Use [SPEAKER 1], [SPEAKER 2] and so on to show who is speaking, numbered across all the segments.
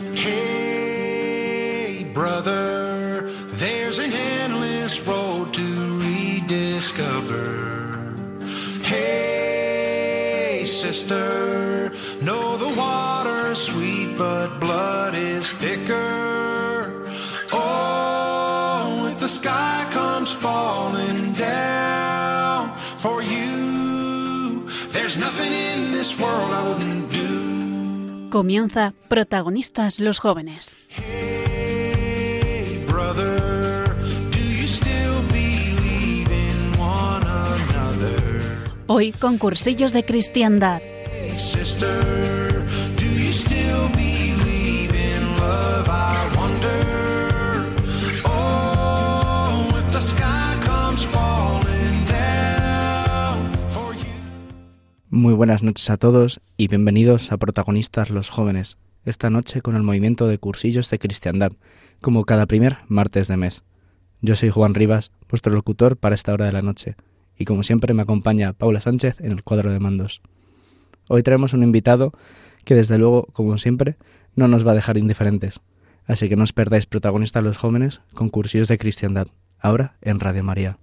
[SPEAKER 1] Hey, brother,
[SPEAKER 2] Comienza Protagonistas los jóvenes.
[SPEAKER 1] Hey, brother?
[SPEAKER 2] Hoy con cursillos de cristiandad.
[SPEAKER 1] Hey, sister. Oh.
[SPEAKER 3] Muy buenas noches a todos y bienvenidos a Protagonistas los Jóvenes, esta noche con el movimiento de cursillos de cristiandad, como cada primer martes de mes. Yo soy Juan Rivas, vuestro locutor para esta hora de la noche, y como siempre me acompaña Paula Sánchez en el cuadro de mandos. Hoy traemos un invitado que desde luego, como siempre, no nos va a dejar indiferentes, así que no os perdáis Protagonistas los Jóvenes con cursillos de cristiandad, ahora en Radio María.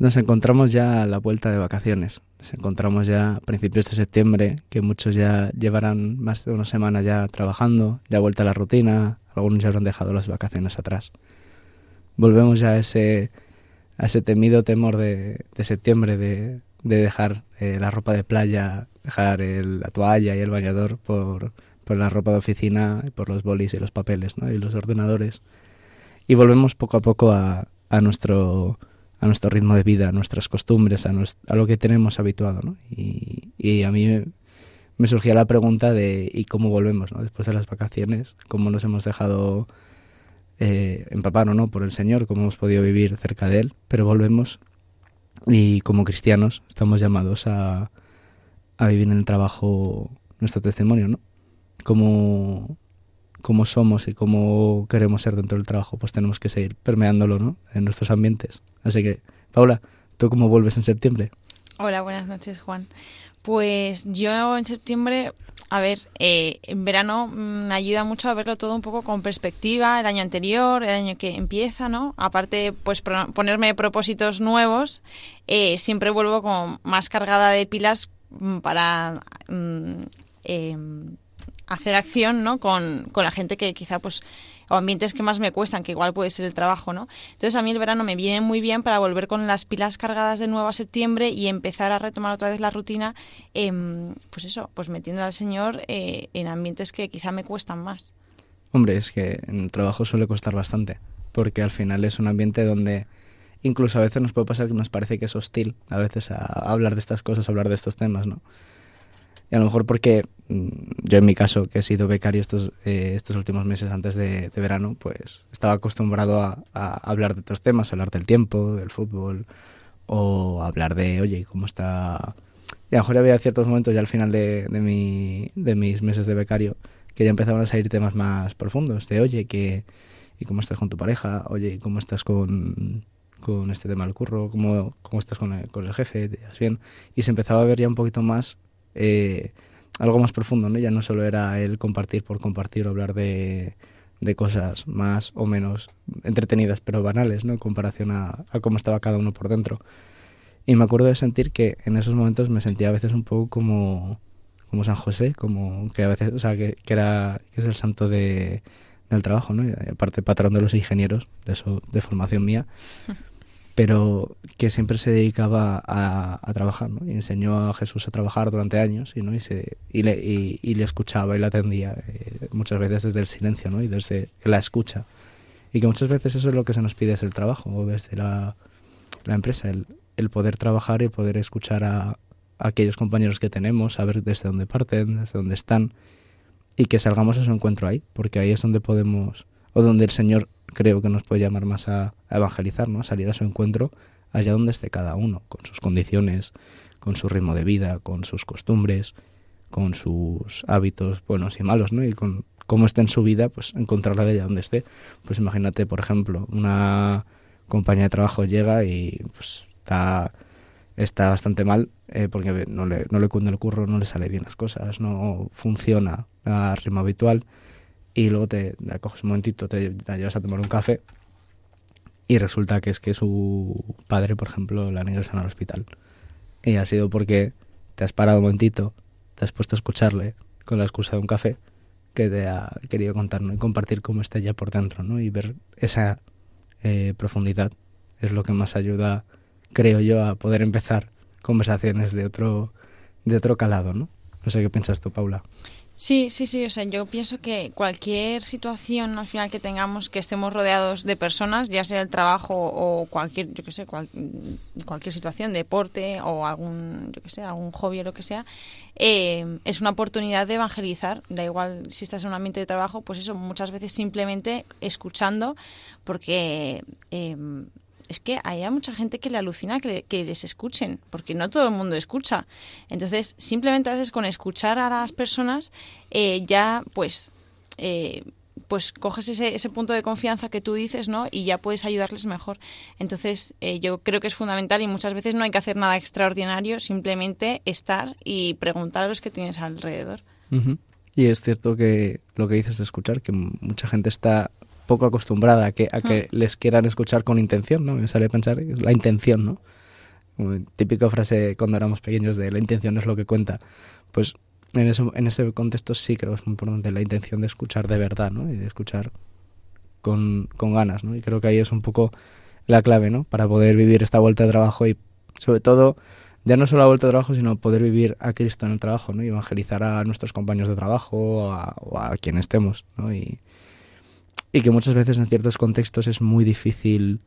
[SPEAKER 3] Nos encontramos ya a la vuelta de vacaciones. Nos encontramos ya a principios de septiembre, que muchos ya llevarán más de una semana ya trabajando, ya vuelta a la rutina, algunos ya habrán dejado las vacaciones atrás. Volvemos ya a ese, temido temor de, de septiembre de, de dejar eh, la ropa de playa, dejar el- la toalla y el bañador por, la ropa de oficina, por los bolis y los papeles ¿no? y los ordenadores. Y volvemos poco a poco a nuestro a nuestro ritmo de vida, a nuestras costumbres, a, a lo que tenemos habituado, ¿no? Y, a mí me, surgía la pregunta de ¿y cómo volvemos, ¿no? Después de las vacaciones, ¿cómo nos hemos dejado eh, o no por el Señor? ¿Cómo hemos podido vivir cerca de Él? Pero volvemos y como cristianos estamos llamados a, a vivir en el trabajo nuestro testimonio, ¿no? Cómo, cómo somos y cómo queremos ser dentro del trabajo, pues tenemos que seguir permeándolo, ¿no? En nuestros ambientes. Así que, Paula, ¿tú cómo vuelves en septiembre?
[SPEAKER 4] Hola, buenas noches, Juan. Pues yo en septiembre, a ver, eh, en verano mm, me ayuda mucho a verlo todo un poco con perspectiva, el año anterior, el año que empieza, ¿no? Aparte, pues ponerme propósitos nuevos, eh, siempre vuelvo con más cargada de pilas mm, para mm, em, hacer acción, ¿no? Con, con la gente que quizá, pues, o ambientes que más me cuestan, que igual puede ser el trabajo, ¿no? Entonces a mí el verano me viene muy bien para volver con las pilas cargadas de nuevo a septiembre y empezar a retomar otra vez la rutina, em, pues eso, pues metiendo al Señor eh, en ambientes que quizá me cuestan más.
[SPEAKER 3] Hombre, es que en el trabajo suele costar bastante, porque al final es un ambiente donde incluso a veces nos puede pasar que nos parece que es hostil a veces a, hablar de estas cosas, a hablar de estos temas, ¿no? Y a lo mejor porque mm, yo en mi caso, que he sido becario estos, eh, estos últimos meses antes de, verano, pues estaba acostumbrado a, hablar de otros temas, hablar del tiempo, del fútbol, o hablar de, oye, ¿cómo está...? Y a lo mejor había ciertos momentos ya al final de, de, mi, de mis meses de becario que ya empezaban a salir temas más profundos, de, oye, que, ¿y cómo estás con tu pareja? Oye, ¿y cómo estás con, con este tema del curro? ¿Cómo, cómo estás con el, con el jefe? ¿Te bien? Y se empezaba a ver ya un poquito más eh, algo más profundo, ¿no? Ya no solo era el compartir por compartir o hablar de, de cosas más o menos entretenidas pero banales, ¿no? En comparación a, a cómo estaba cada uno por dentro. Y me acuerdo de sentir que en esos momentos me sentía a veces un poco como, como San José, como que a veces, o sea, que, que era, que es el santo de, del trabajo, ¿no? Y aparte patrón de los ingenieros, de eso, de formación mía, pero que siempre se dedicaba a, a trabajar, ¿no? Y enseñó a Jesús a trabajar durante años, ¿no? y, se, y, le, y, y le escuchaba y le atendía, eh, muchas veces desde el silencio, ¿no? Y desde la escucha. Y que muchas veces eso es lo que se nos pide es el trabajo, o desde la, la empresa, el, el poder trabajar y poder escuchar a, a aquellos compañeros que tenemos, saber desde dónde parten, desde dónde están, y que salgamos a su encuentro ahí, porque ahí es donde podemos, o donde el Señor creo que nos puede llamar más a, evangelizar, ¿no? A salir a su encuentro allá donde esté cada uno, con sus condiciones, con su ritmo de vida, con sus costumbres, con sus hábitos buenos y malos, ¿no? Y con cómo esté en su vida, pues encontrarla de ella donde esté. Pues imagínate, por ejemplo, una compañía de trabajo llega y pues está, está bastante mal eh, porque no le, no le cunde el curro, no le sale bien las cosas, no funciona a ritmo habitual y luego te la coges un momentito, te la llevas a tomar un café y resulta que es que su padre, por ejemplo, la han ingresado al hospital. Y ha sido porque te has parado un momentito, te has puesto a escucharle con la excusa de un café que te ha querido contar ¿no? y compartir cómo está ya por dentro ¿no? y ver esa eh, profundidad es lo que más ayuda, creo yo, a poder empezar conversaciones de otro, de otro calado. ¿no? no sé qué piensas tú, Paula.
[SPEAKER 4] Sí, sí, sí. O sea, yo pienso que cualquier situación al final que tengamos, que estemos rodeados de personas, ya sea el trabajo o cualquier, yo qué sé, cualquier situación, deporte o algún, yo qué sé, algún hobby o lo que sea, eh, es una oportunidad de evangelizar. Da igual si estás en un ambiente de trabajo, pues eso, muchas veces simplemente escuchando, porque eh, es que hay mucha gente que le alucina que, les escuchen, porque no todo el mundo escucha. Entonces, simplemente a veces con escuchar a las personas, eh, ya pues... Eh, pues coges ese, punto de confianza que tú dices, ¿no? Y ya puedes ayudarles mejor. Entonces, eh, yo creo que es fundamental y muchas veces no hay que hacer nada extraordinario, simplemente estar y preguntar a los que tienes alrededor.
[SPEAKER 3] Y es cierto que lo que dices de escuchar, que mucha gente está poco acostumbrada a que, a que mm. les quieran escuchar con intención, ¿no? Me sale a pensar la intención, ¿no? típica frase cuando éramos pequeños de la intención es lo que cuenta. Pues en, eso, en ese contexto sí creo que es muy importante la intención de escuchar de verdad, ¿no? Y de escuchar con, con ganas, ¿no? Y creo que ahí es un poco la clave, ¿no? Para poder vivir esta vuelta de trabajo y sobre todo ya no solo la vuelta de trabajo, sino poder vivir a Cristo en el trabajo, ¿no? Y evangelizar a nuestros compañeros de trabajo o a, o a quien estemos, ¿no? Y, y que muchas veces en ciertos contextos es muy difícil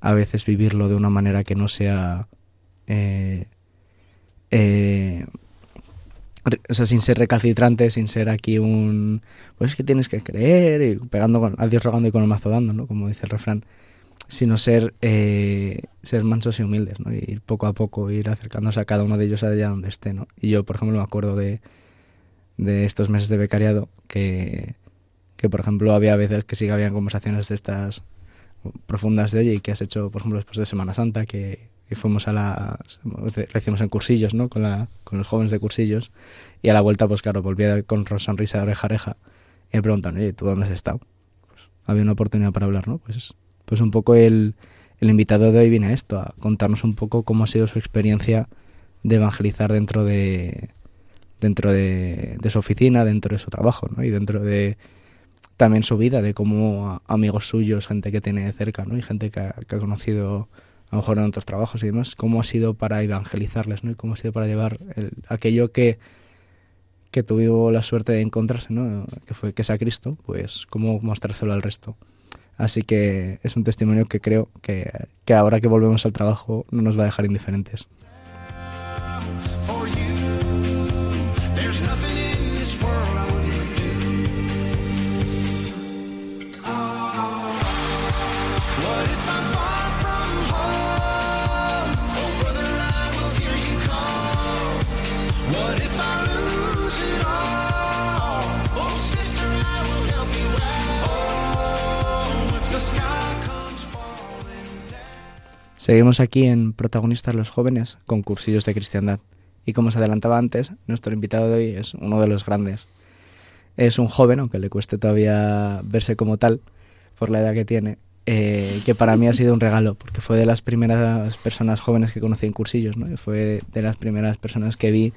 [SPEAKER 3] a veces vivirlo de una manera que no sea eh, eh, o sea, sin ser recalcitrante, sin ser aquí un pues es que tienes que creer y pegando con, a Dios rogando y con el mazo dando, ¿no? Como dice el refrán, sino ser eh, ser mansos y humildes, ¿no? Y ir poco a poco, ir acercándose a cada uno de ellos allá donde esté, ¿no? Y yo, por ejemplo, me acuerdo de, de estos meses de becariado que que por ejemplo había veces que sí que habían conversaciones de estas profundas de oye, y que has hecho, por ejemplo, después de Semana Santa, que, fuimos a la... la hicimos en cursillos, ¿no? Con, la, con los jóvenes de cursillos, y a la vuelta, pues claro, volvía con sonrisa de oreja a oreja, y me preguntan, oye, ¿tú dónde has estado? Pues, había una oportunidad para hablar, ¿no? Pues, pues un poco el, el invitado de hoy viene a esto, a contarnos un poco cómo ha sido su experiencia de evangelizar dentro de dentro de, de su oficina, dentro de su trabajo, ¿no? Y dentro de también su vida, de cómo amigos suyos, gente que tiene cerca, ¿no? Y gente que ha, conocido a lo mejor en otros trabajos y demás, cómo ha sido para evangelizarles, ¿no? Y cómo ha sido para llevar aquello que, que tuvo la suerte de encontrarse, ¿no? Que fue que es a Cristo, pues cómo mostrárselo al resto. Así que es un testimonio que creo que, que ahora que volvemos al trabajo no nos va a dejar indiferentes. Seguimos aquí en Protagonistas los Jóvenes con cursillos de cristiandad. Y como os adelantaba antes, nuestro invitado de hoy es uno de los grandes. Es un joven, aunque le cueste todavía verse como tal, por la edad que tiene, eh, que para mí ha sido un regalo, porque fue de las primeras personas jóvenes que conocí en cursillos, ¿no? fue de las primeras personas que vi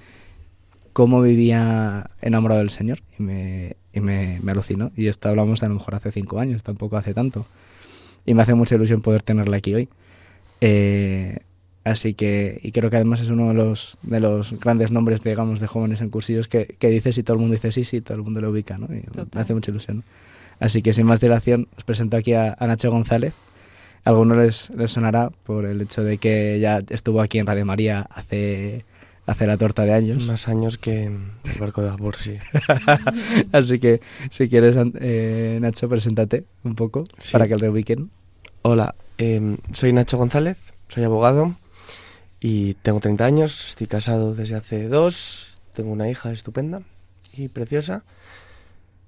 [SPEAKER 3] cómo vivía enamorado del Señor y me, y me, me alucinó. Y esto hablamos de a lo mejor hace cinco años, tampoco hace tanto. Y me hace mucha ilusión poder tenerla aquí hoy. Eh, así que, y creo que además es uno de los, de los grandes nombres, digamos, de jóvenes en cursillos que, que dices y todo el mundo dice sí, sí, todo el mundo lo ubica, ¿no? Y me hace mucha ilusión. Así que sin más dilación, os presento aquí a, Nacho González. A algunos les, les sonará por el hecho de que ya estuvo aquí en Radio María hace hace la torta de años.
[SPEAKER 5] Más años que el barco de vapor, sí.
[SPEAKER 3] Así que si quieres, eh, Nacho, preséntate un poco para que el ubiquen.
[SPEAKER 5] Hola, em, soy Nacho González, soy abogado y tengo 30 años, estoy casado desde hace dos tengo una hija estupenda y preciosa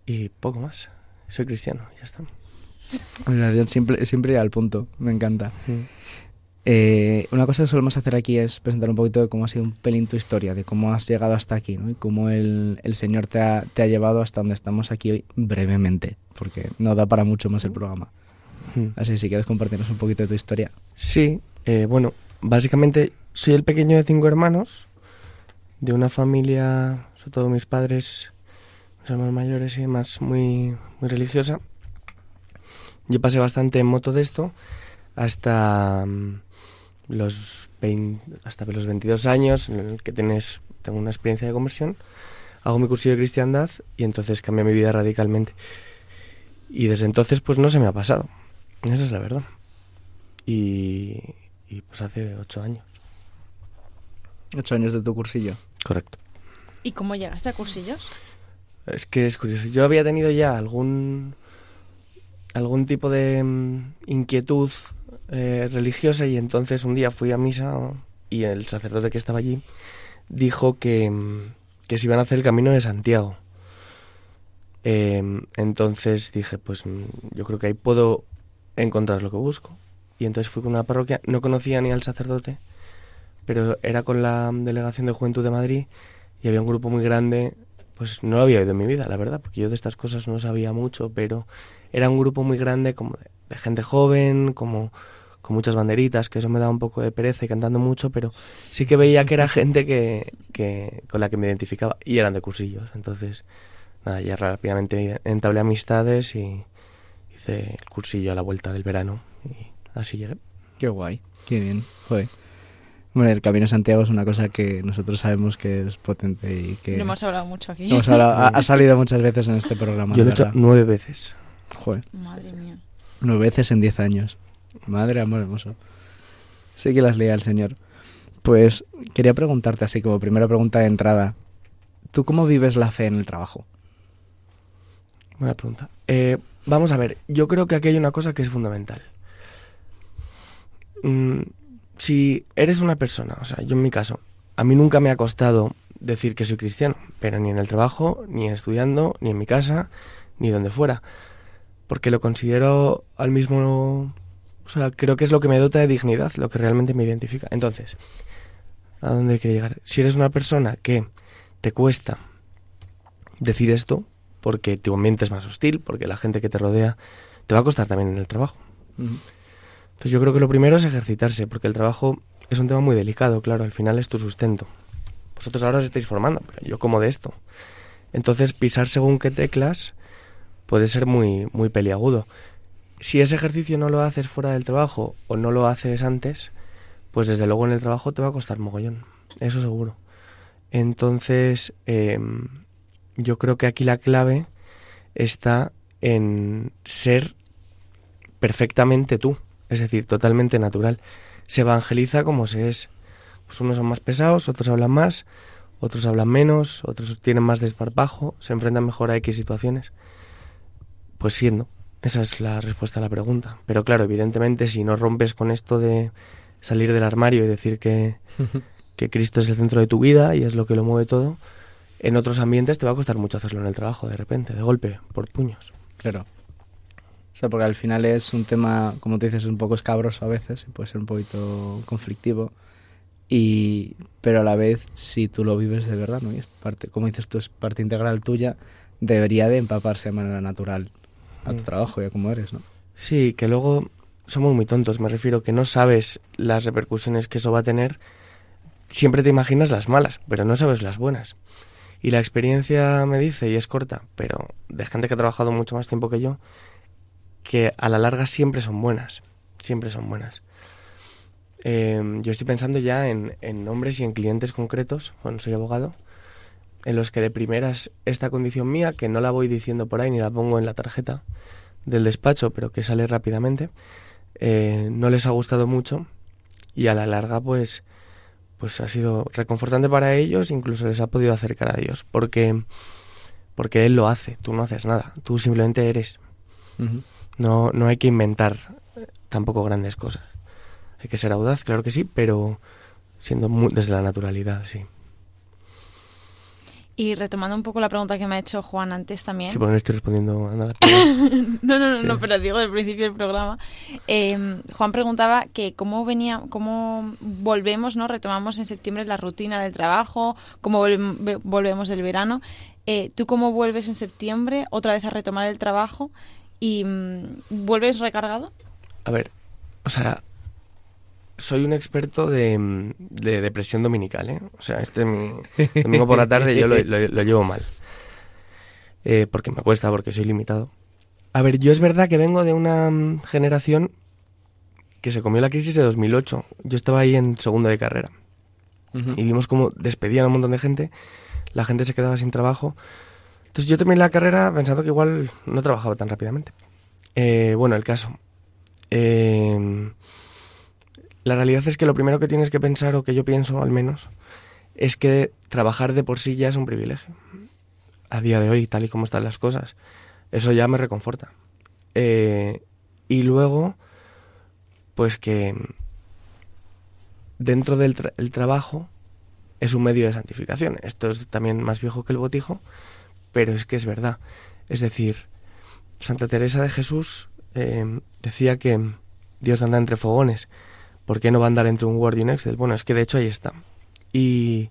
[SPEAKER 5] y poco más. Soy cristiano, ya está.
[SPEAKER 3] Mira, siempre, al punto, me encanta. Eh, una cosa que solemos hacer aquí es presentar un poquito de cómo ha sido un pelín tu historia, de cómo has llegado hasta aquí, ¿no? Y cómo el, el Señor te ha, te ha llevado hasta donde estamos aquí hoy brevemente, porque no da para mucho más el programa.
[SPEAKER 5] Mm.
[SPEAKER 3] Así que si quieres compartirnos un poquito de tu historia.
[SPEAKER 5] Sí, eh, bueno, básicamente soy el pequeño de cinco hermanos, de una familia, sobre todo mis padres, mis hermanos mayores y demás, muy, muy religiosa. Yo pasé bastante en moto de esto hasta mm, los 20 hasta los 22 años, en el que tienes, tengo una experiencia de conversión, hago mi cursillo de cristiandad y entonces cambié mi vida radicalmente. Y desde entonces pues no se me ha pasado. Esa es la verdad. Y, y pues hace ocho años.
[SPEAKER 3] Ocho años de tu cursillo.
[SPEAKER 5] Correcto.
[SPEAKER 4] ¿Y cómo llegaste a cursillos?
[SPEAKER 5] Es que es curioso. Yo había tenido ya algún algún tipo de mm, inquietud eh, religiosa y entonces un día fui a misa y el sacerdote que estaba allí dijo que, mm, que se iban a hacer el camino de Santiago. Eh, entonces dije, pues mm, yo creo que ahí puedo encontrar lo que busco. Y entonces fui con una parroquia, no conocía ni al sacerdote, pero era con la delegación de Juventud de Madrid y había un grupo muy grande, pues no lo había oído en mi vida, la verdad, porque yo de estas cosas no sabía mucho, pero era un grupo muy grande como de, de gente joven, como con muchas banderitas, que eso me daba un poco de pereza y cantando mucho, pero sí que veía que era gente que, que con la que me identificaba y eran de cursillos. Entonces, nada, ya rápidamente entablé amistades y hice el cursillo a la vuelta del verano y así llegué.
[SPEAKER 3] Qué guay, qué bien. Joder. Bueno, el Camino de Santiago es una cosa que nosotros sabemos que es potente y que
[SPEAKER 4] Lo hemos hablado mucho aquí.
[SPEAKER 3] hemos hablado- ha, ha salido muchas veces en este programa.
[SPEAKER 5] Yo lo he hecho nueve veces.
[SPEAKER 3] Joder,
[SPEAKER 4] Madre mía.
[SPEAKER 3] nueve veces en diez años. Madre amor hermoso. Sí que las leía el señor. Pues quería preguntarte así como primera pregunta de entrada. ¿Tú cómo vives la fe en el trabajo?
[SPEAKER 5] Buena pregunta. Eh, vamos a ver, yo creo que aquí hay una cosa que es fundamental. Mm, si eres una persona, o sea, yo en mi caso, a mí nunca me ha costado decir que soy cristiano, pero ni en el trabajo, ni estudiando, ni en mi casa, ni donde fuera. Porque lo considero al mismo... O sea, creo que es lo que me dota de dignidad, lo que realmente me identifica. Entonces, ¿a dónde quiero llegar? Si eres una persona que te cuesta decir esto, porque tu ambiente es más hostil, porque la gente que te rodea te va a costar también en el trabajo. Entonces yo creo que lo primero es ejercitarse, porque el trabajo es un tema muy delicado, claro, al final es tu sustento. Vosotros ahora os estáis formando, pero yo como de esto. Entonces pisar según qué teclas puede ser muy, muy peliagudo. Si ese ejercicio no lo haces fuera del trabajo o no lo haces antes, pues desde luego en el trabajo te va a costar mogollón, eso seguro. Entonces, em, yo creo que aquí la clave está en ser perfectamente tú, es decir, totalmente natural. Se evangeliza como se es. Pues unos son más pesados, otros hablan más, otros hablan menos, otros tienen más desparpajo, se enfrentan mejor a X situaciones. Pues siendo, esa es la respuesta a la pregunta. Pero claro, evidentemente si no rompes con esto de salir del armario y decir que, que Cristo es el centro de tu vida y es lo que lo mueve todo, en otros ambientes te va a costar mucho hacerlo en el trabajo, de repente, de golpe, por puños.
[SPEAKER 3] Claro. O sea, porque al final es un tema, como tú dices, un poco escabroso a veces, y puede ser un poquito conflictivo. Y, pero a la vez, si tú lo vives de verdad, ¿no? Y es parte, como dices tú, es parte integral tuya, debería de empaparse de manera natural a tu
[SPEAKER 5] Mm.
[SPEAKER 3] trabajo y a cómo eres, ¿no?
[SPEAKER 5] Sí, que luego somos muy tontos, me refiero que no sabes las repercusiones que eso va a tener. Siempre te imaginas las malas, pero no sabes las buenas. Y la experiencia me dice, y es corta, pero de gente que ha trabajado mucho más tiempo que yo, que a la larga siempre son buenas, siempre son buenas. Eh, yo estoy pensando ya en, en nombres y en clientes concretos, bueno, soy abogado, en los que de primeras esta condición mía, que no la voy diciendo por ahí ni la pongo en la tarjeta del despacho, pero que sale rápidamente, eh, no les ha gustado mucho y a la larga pues pues ha sido reconfortante para ellos, incluso les ha podido acercar a Dios, porque porque él lo hace, tú no haces nada, tú simplemente eres. No no hay que inventar tampoco grandes cosas. Hay que ser audaz, claro que sí, pero siendo muy- desde la naturalidad, sí.
[SPEAKER 4] Y retomando un poco la pregunta que me ha hecho Juan antes también.
[SPEAKER 5] Sí, porque no estoy respondiendo a nada.
[SPEAKER 4] no, no, no, no, pero digo del principio del programa. Eh, Juan preguntaba que cómo venía, cómo volvemos, ¿no? Retomamos en septiembre la rutina del trabajo, cómo volvemos del verano. Eh, ¿Tú cómo vuelves en septiembre otra vez a retomar el trabajo y mm, vuelves recargado?
[SPEAKER 5] A ver, o sea, soy un experto de, depresión dominical, ¿eh? O sea, este mi domingo por la tarde yo lo, llevo mal. Eh, porque me cuesta, porque soy limitado. A ver, yo es verdad que vengo de una mm, generación que se comió la crisis de 2008. Yo estaba ahí en segundo de carrera. Y vimos cómo despedían a un montón de gente, la gente se quedaba sin trabajo. Entonces yo terminé la carrera pensando que igual no trabajaba tan rápidamente. Eh, bueno, el caso. Eh, la realidad es que lo primero que tienes que pensar, o que yo pienso al menos, es que trabajar de por sí ya es un privilegio. A día de hoy, tal y como están las cosas. Eso ya me reconforta. Eh, y luego, pues que dentro del trabajo es un medio de santificación. Esto es también más viejo que el botijo, pero es que es verdad. Es decir, Santa Teresa de Jesús eh, decía que Dios anda entre fogones ¿por qué no va a andar entre un Word y un Excel? Bueno, es que de hecho ahí está. Y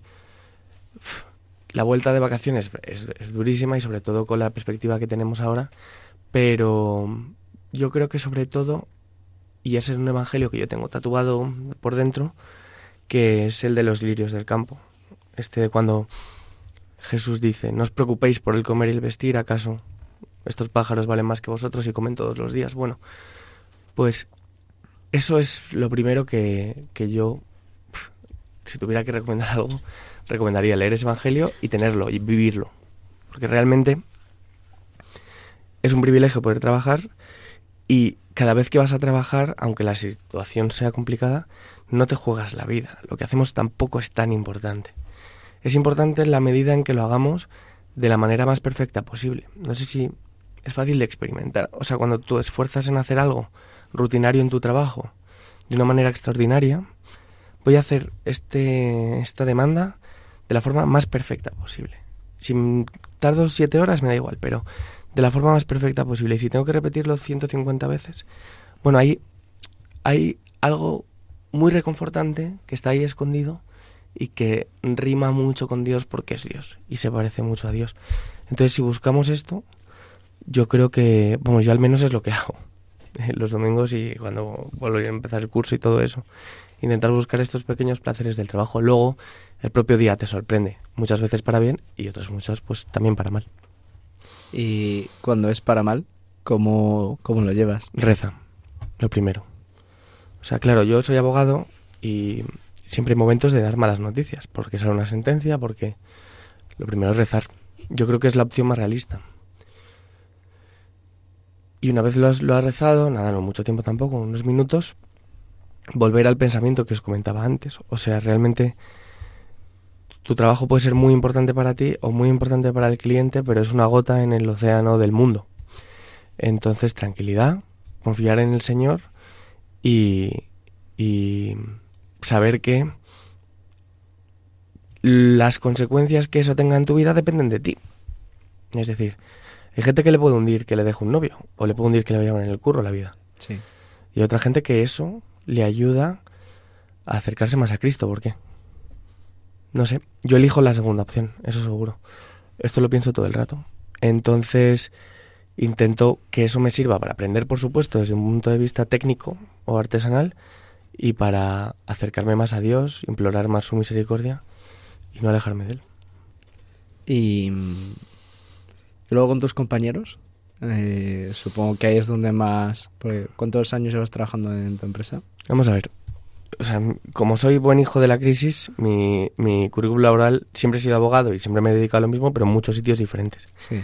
[SPEAKER 5] la vuelta de vacaciones es, durísima y sobre todo con la perspectiva que tenemos ahora, pero yo creo que sobre todo, y ese es un evangelio que yo tengo tatuado por dentro, que es el de los lirios del campo. Este de cuando Jesús dice, no os preocupéis por el comer y el vestir, ¿acaso estos pájaros valen más que vosotros y comen todos los días? Bueno, pues eso es lo primero que, yo, si tuviera que recomendar algo, recomendaría leer ese Evangelio y tenerlo y vivirlo. Porque realmente es un privilegio poder trabajar y cada vez que vas a trabajar, aunque la situación sea complicada, no te juegas la vida. Lo que hacemos tampoco es tan importante. Es importante en la medida en que lo hagamos de la manera más perfecta posible. No sé si es fácil de experimentar. O sea, cuando tú esfuerzas en hacer algo rutinario en tu trabajo de una manera extraordinaria, voy a hacer este, esta demanda de la forma más perfecta posible. Si tardo siete horas me da igual, pero de la forma más perfecta posible. Y si tengo que repetirlo 150 veces, bueno, ahí hay algo muy reconfortante que está ahí escondido y que rima mucho con Dios porque es Dios y se parece mucho a Dios. Entonces, si buscamos esto, yo creo que, bueno, yo al menos es lo que hago. los domingos y cuando vuelvo a empezar el curso y todo eso. Intentar buscar estos pequeños placeres del trabajo. Luego, el propio día te sorprende, muchas veces para bien y otras muchas pues también para mal.
[SPEAKER 3] Y cuando es para mal, ¿cómo, cómo lo llevas?
[SPEAKER 5] Reza, lo primero. O sea, claro, yo soy abogado y siempre hay momentos de dar malas noticias, porque sale una sentencia, porque lo primero es rezar. Yo creo que es la opción más realista. Y una vez lo has, rezado, nada, no mucho tiempo tampoco, unos minutos, volver al pensamiento que os comentaba antes. O sea, realmente tu trabajo puede ser muy importante para ti o muy importante para el cliente, pero es una gota en el océano del mundo. Entonces, tranquilidad, confiar en el Señor y, y saber que las consecuencias que eso tenga en tu vida dependen de ti. Es decir, hay gente que le puede hundir que le deje un novio, o le puede hundir que le vaya en el curro la vida.
[SPEAKER 3] Sí.
[SPEAKER 5] Y otra gente que eso le ayuda a acercarse más a Cristo. ¿Por qué? No sé. Yo elijo la segunda opción, eso seguro. Esto lo pienso todo el rato. Entonces, intento que eso me sirva para aprender, por supuesto, desde un punto de vista técnico o artesanal, y para acercarme más a Dios, implorar más su misericordia y no alejarme de Él.
[SPEAKER 3] Y y luego con tus compañeros, eh, supongo que ahí es donde más... ¿Cuántos años llevas trabajando en tu empresa?
[SPEAKER 5] Vamos a ver. O sea, como soy buen hijo de la crisis, mi, mi currículum laboral siempre he sido abogado y siempre me he dedicado a lo mismo, pero en muchos sitios diferentes.
[SPEAKER 3] Sí.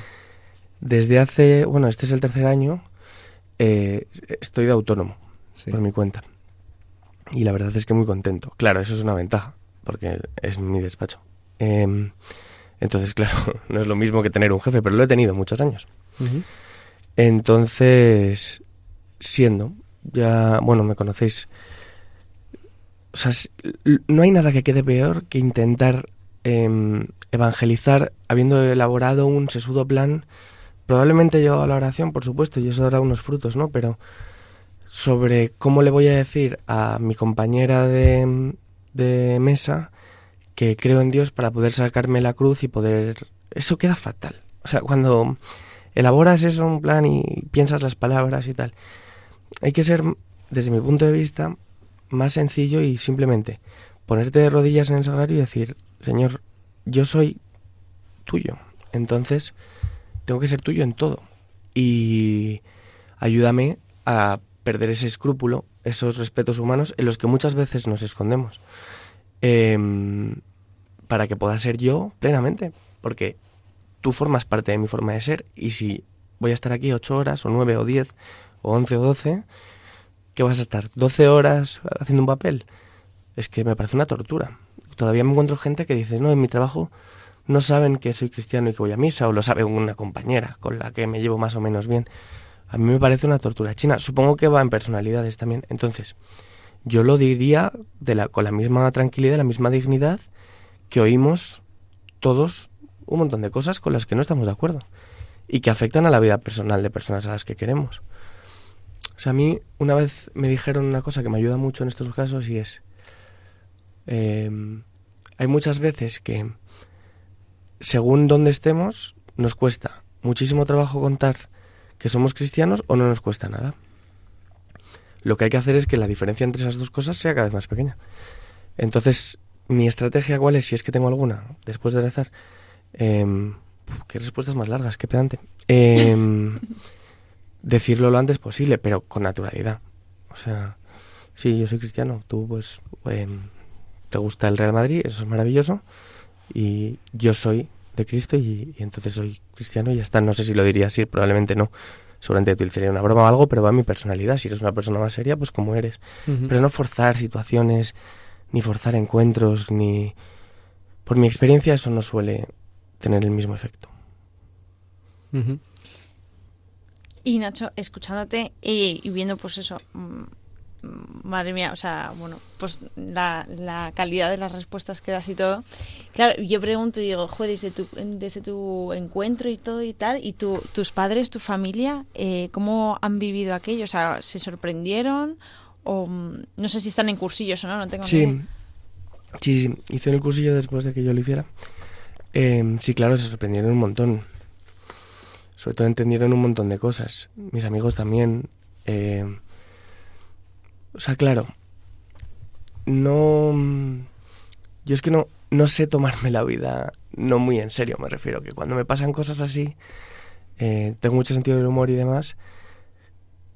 [SPEAKER 5] Desde hace, bueno, este es el tercer año, eh, estoy de autónomo, por mi cuenta. Y la verdad es que muy contento. Claro, eso es una ventaja, porque es mi despacho. Eh, entonces, claro, no es lo mismo que tener un jefe, pero lo he tenido muchos años. Entonces, siendo, ya, bueno, me conocéis. O sea, no hay nada que quede peor que intentar em, evangelizar habiendo elaborado un sesudo plan, probablemente llevado a la oración, por supuesto, y eso dará unos frutos, ¿no? Pero sobre cómo le voy a decir a mi compañera de, de mesa creo en Dios para poder sacarme la cruz y poder... Eso queda fatal. O sea, cuando elaboras eso un plan y piensas las palabras y tal, hay que ser, desde mi punto de vista, más sencillo y simplemente ponerte de rodillas en el sagrario y decir, Señor, yo soy tuyo. Entonces, tengo que ser tuyo en todo. Y ayúdame a perder ese escrúpulo, esos respetos humanos en los que muchas veces nos escondemos. Em, para que pueda ser yo plenamente. Porque tú formas parte de mi forma de ser y si voy a estar aquí ocho horas o nueve o diez o once o doce, ¿qué vas a estar? ¿12 horas haciendo un papel? Es que me parece una tortura. Todavía me encuentro gente que dice, no, en mi trabajo no saben que soy cristiano y que voy a misa, o lo sabe una compañera con la que me llevo más o menos bien. A mí me parece una tortura china. Supongo que va en personalidades también. Entonces, yo lo diría de la, con la misma tranquilidad, la misma dignidad que oímos todos un montón de cosas con las que no estamos de acuerdo y que afectan a la vida personal de personas a las que queremos. O sea, a mí una vez me dijeron una cosa que me ayuda mucho en estos casos y es, em, hay muchas veces que según donde estemos nos cuesta muchísimo trabajo contar que somos cristianos o no nos cuesta nada. Lo que hay que hacer es que la diferencia entre esas dos cosas sea cada vez más pequeña. Entonces, mi estrategia cuál es, si es que tengo alguna, después de rezar, eh, qué respuestas más largas, qué pedante. Em, decirlo lo antes posible, pero con naturalidad. O sea, sí, yo soy cristiano, tú pues em, te gusta el Real Madrid, eso es maravilloso, y yo soy de Cristo y, entonces soy cristiano y ya está. No sé si lo diría así, probablemente no. Seguramente utilizaría una broma o algo, pero va a mi personalidad. Si eres una persona más seria, pues como eres. Pero no forzar situaciones, ni forzar encuentros, ni... Por mi experiencia eso no suele tener el mismo efecto.
[SPEAKER 4] Y Nacho, escuchándote y, viendo pues eso, mm, madre mía, o sea, bueno, pues la, la, calidad de las respuestas que das y todo. Claro, yo pregunto y digo, joder, desde tu, desde tu encuentro y todo y tal, y tu, tus padres, tu familia, eh, ¿cómo han vivido aquello? O sea, ¿se sorprendieron? O mm, no sé si están en cursillos o no, no tengo
[SPEAKER 5] sí. ni idea. Sí, sí, hice el cursillo después de que yo lo hiciera. Eh, sí, claro, se sorprendieron un montón sobre todo entendieron un montón de cosas. Mis amigos también. Eh, o sea, claro, no... Yo es que no, no sé tomarme la vida no muy en serio, me refiero, que cuando me pasan cosas así, eh, tengo mucho sentido del humor y demás,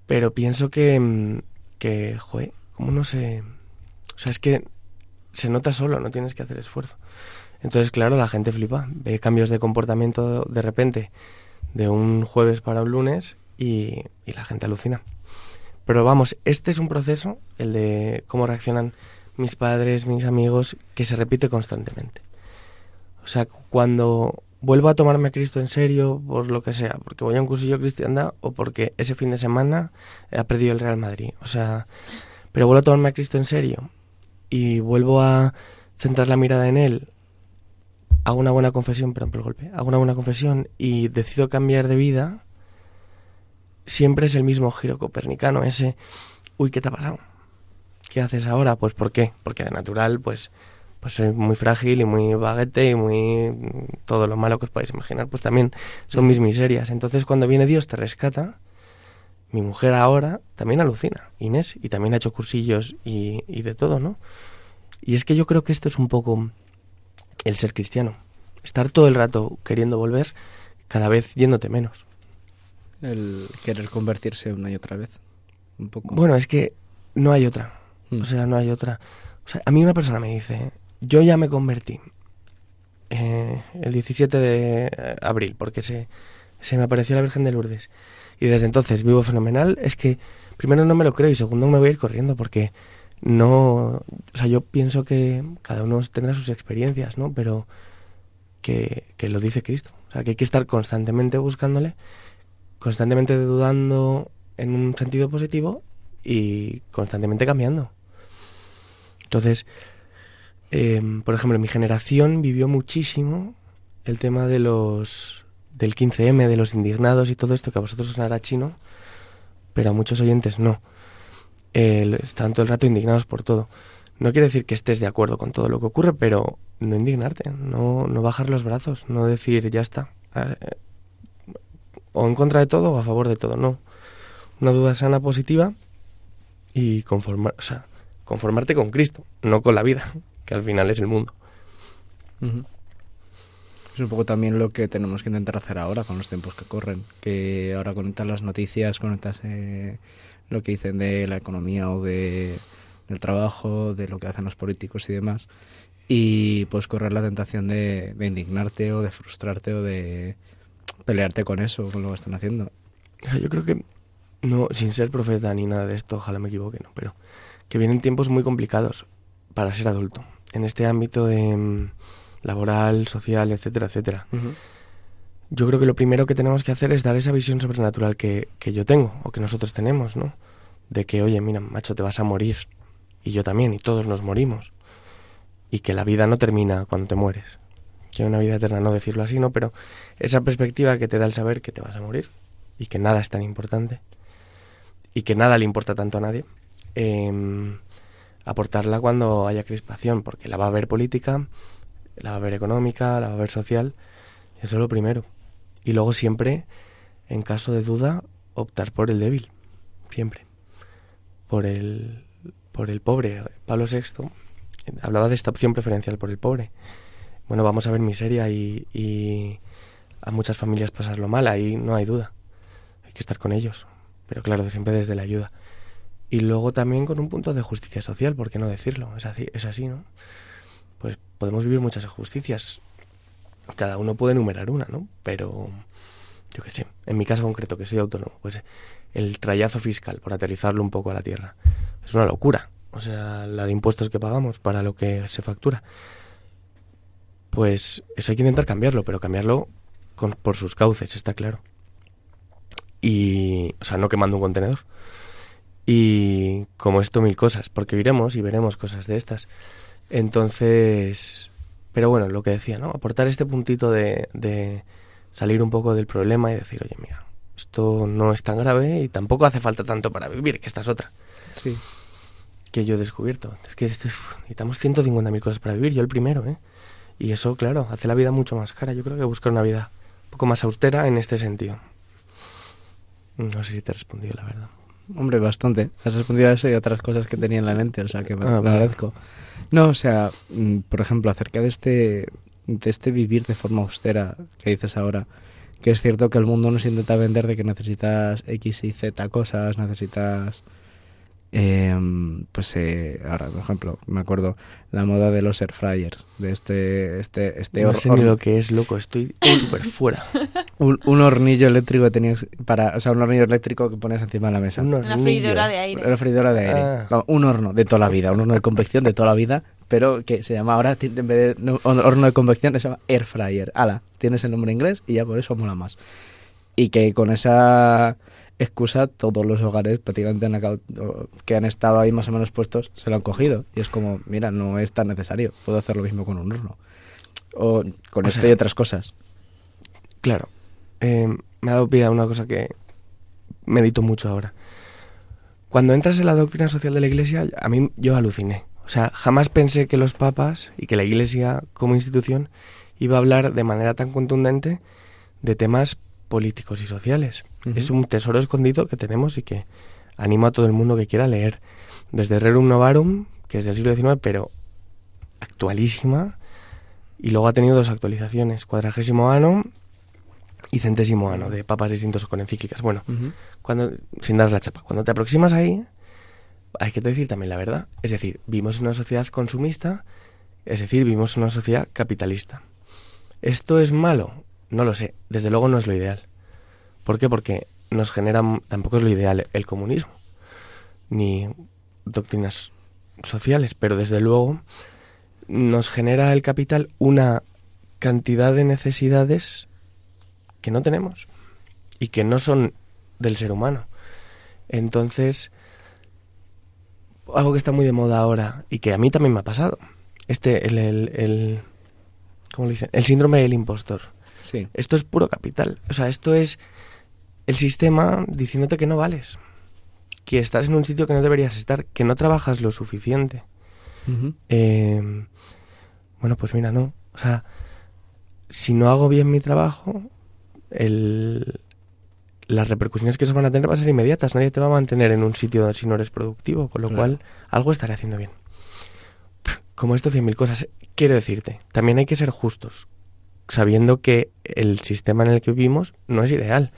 [SPEAKER 5] pero pienso que, que, joder, ¿cómo no sé? O sea, es que se nota solo, no tienes que hacer esfuerzo. Entonces, claro, la gente flipa, ve cambios de comportamiento de repente de un jueves para un lunes y, la gente alucina. Pero vamos, este es un proceso, el de cómo reaccionan mis padres, mis amigos, que se repite constantemente. O sea, cuando vuelvo a tomarme a Cristo en serio, por lo que sea, porque voy a un cursillo cristiana o porque ese fin de semana ha perdido el Real Madrid. O sea, pero vuelvo a tomarme a Cristo en serio y vuelvo a centrar la mirada en Él hago una buena confesión, perdón por el golpe, hago una buena confesión y decido cambiar de vida, siempre es el mismo giro copernicano, ese, uy, ¿qué te ha pasado? ¿Qué haces ahora? Pues ¿por qué? Porque de natural, pues, pues soy muy frágil y muy baguete y muy todo lo malo que os podéis imaginar, pues también son mis miserias. Entonces cuando viene Dios te rescata, mi mujer ahora también alucina, Inés, y también ha hecho cursillos y, y de todo, ¿no? Y es que yo creo que esto es un poco el ser cristiano. Estar todo el rato queriendo volver, cada vez yéndote menos.
[SPEAKER 3] El querer convertirse una y otra vez. Un poco.
[SPEAKER 5] Bueno, es que no hay otra.
[SPEAKER 3] Mm.
[SPEAKER 5] O sea, no hay otra. O sea, a mí una persona me dice, yo ya me convertí eh, el 17 de eh, abril, porque se, se me apareció la Virgen de Lourdes. Y desde entonces vivo fenomenal. Es que, primero, no me lo creo y segundo, me voy a ir corriendo porque no, o sea, yo pienso que cada uno tendrá sus experiencias, ¿no? Pero que, que, lo dice Cristo. O sea, que hay que estar constantemente buscándole, constantemente dudando en un sentido positivo y constantemente cambiando. Entonces, eh, por ejemplo, mi generación vivió muchísimo el tema de los del 15M, de los indignados y todo esto que a vosotros os sonará chino, pero a muchos oyentes no. Están todo el rato indignados por todo. No quiere decir que estés de acuerdo con todo lo que ocurre, pero no indignarte, no, no bajar los brazos, no decir ya está, o en contra de todo o a favor de todo, no. Una duda sana, positiva y conformar, o sea, conformarte con Cristo, no con la vida, que al final es el mundo.
[SPEAKER 3] Es un poco también lo que tenemos que intentar hacer ahora con los tiempos que corren, que ahora conectas las noticias, conectas eh, lo que dicen de la economía o de, del trabajo, de lo que hacen los políticos y demás, y pues correr la tentación de, de indignarte o de frustrarte o de pelearte con eso, con lo que están haciendo.
[SPEAKER 5] Sea, yo creo que, no, sin ser profeta ni nada de esto, ojalá me equivoque, no, pero que vienen tiempos muy complicados para ser adulto, en este ámbito de mm, laboral, social, etcétera, etcétera. Yo creo que lo primero que tenemos que hacer es dar esa visión sobrenatural que, que yo tengo, o que nosotros tenemos, ¿no? De que, oye, mira, macho, te vas a morir, y yo también, y todos nos morimos, y que la vida no termina cuando te mueres. Que hay una vida eterna, no decirlo así, ¿no? Pero esa perspectiva que te da el saber que te vas a morir, y que nada es tan importante, y que nada le importa tanto a nadie, em, aportarla cuando haya crispación, porque la va a haber política, la va a haber económica, la va a haber social, eso es lo primero. Y luego siempre, en caso de duda, optar por el débil, siempre. Por el, por el pobre. Pablo VI hablaba de esta opción preferencial por el pobre. Bueno, vamos a ver miseria y, y a muchas familias pasarlo mal, ahí no hay duda. Hay que estar con ellos, pero claro, siempre desde la ayuda. Y luego también con un punto de justicia social, ¿por qué no decirlo? Es así, es así ¿no? Pues podemos vivir muchas injusticias. Cada uno puede enumerar una, ¿no? Pero, yo qué sé, en mi caso concreto, que soy autónomo, pues el trayazo fiscal, por aterrizarlo un poco a la tierra, es una locura. O sea, la de impuestos que pagamos para lo que se factura. Pues eso hay que intentar cambiarlo, pero cambiarlo con, por sus cauces, está claro. Y, o sea, no quemando un contenedor. Y como esto, mil cosas, porque iremos y veremos cosas de estas. Entonces, pero bueno, lo que decía, ¿no? Aportar este puntito de, de salir un poco del problema y decir, oye, mira, esto no es tan grave y tampoco hace falta tanto para vivir, que esta es otra.
[SPEAKER 3] Sí.
[SPEAKER 5] Que yo he descubierto. Es que este- necesitamos 150.000 cosas para vivir, yo el primero, ¿eh? Y eso, claro, hace la vida mucho más cara. Yo creo que buscar una vida un poco más austera en este sentido. No sé si te he respondido, la verdad.
[SPEAKER 3] Hombre, bastante. Has respondido a eso y a otras cosas que tenía en la mente, o sea que me
[SPEAKER 5] Ah,
[SPEAKER 3] lo agradezco. No, o sea, mm, por ejemplo, acerca de este, de este vivir de forma austera que dices ahora, que es cierto que el mundo nos intenta vender de que necesitas X y Z cosas, necesitas... em, pues eh, ahora, por ejemplo, me acuerdo la moda de los air fryers, de este, este, este
[SPEAKER 5] no sé ni lo que es, loco. Estoy súper fuera.
[SPEAKER 3] un, un hornillo eléctrico que tenías para, o sea, un hornillo eléctrico que pones encima de la mesa.
[SPEAKER 5] Un
[SPEAKER 4] Una freidora de aire.
[SPEAKER 3] Una freidora de aire.
[SPEAKER 5] Ah.
[SPEAKER 3] Un horno de toda la vida, un horno de convección de toda la vida, pero que se llama ahora, en vez de no, horno de convección, se llama air fryer. Ala, tienes el nombre inglés y ya por eso mola más. Y que con esa excusa todos los hogares prácticamente han acabado- que han estado ahí más o menos puestos se lo han cogido. Y es como, mira, no es tan necesario, puedo hacer lo mismo con un horno. O con
[SPEAKER 5] O
[SPEAKER 3] esto
[SPEAKER 5] sea-
[SPEAKER 3] y otras cosas.
[SPEAKER 5] Claro. Eh, me ha dado pie a una cosa que medito mucho ahora. Cuando entras en la doctrina social de la Iglesia, a mí yo aluciné. O sea, jamás pensé que los papas y que la Iglesia como institución iba a hablar de manera tan contundente de temas políticos y sociales. Es un tesoro escondido que tenemos y que animo a todo el mundo que quiera leer. Desde Rerum Novarum, que es del siglo XIX, pero actualísima, y luego ha tenido dos actualizaciones, cuadragésimo ano y centésimo ano, de papas distintos con encíclicas. Bueno, cuando, sin dar la chapa, cuando te aproximas ahí, hay que decir también la verdad. Es decir, vivimos una sociedad consumista, es decir, vivimos una sociedad capitalista. ¿Esto es malo? No lo sé. Desde luego no es lo ideal. ¿Por qué? Porque nos genera, tampoco es lo ideal el comunismo, ni doctrinas sociales, pero desde luego nos genera el capital una cantidad de necesidades que no tenemos y que no son del ser humano. Entonces, algo que está muy de moda ahora y que a mí también me ha pasado, este, el, el, el ¿cómo le dicen? El síndrome del impostor.
[SPEAKER 3] Sí.
[SPEAKER 5] Esto es puro capital. O sea, esto es el sistema diciéndote que no vales, que estás en un sitio que no deberías estar, que no trabajas lo suficiente. Eh, bueno, pues mira, no. O sea, si no hago bien mi trabajo, el, las repercusiones que eso van a tener van a ser inmediatas. Nadie te va a mantener en un sitio si no eres productivo, con lo
[SPEAKER 3] Claro.
[SPEAKER 5] cual algo estaré haciendo bien. Como esto, cien mil cosas. Quiero decirte, también hay que ser justos, sabiendo que el sistema en el que vivimos no es ideal.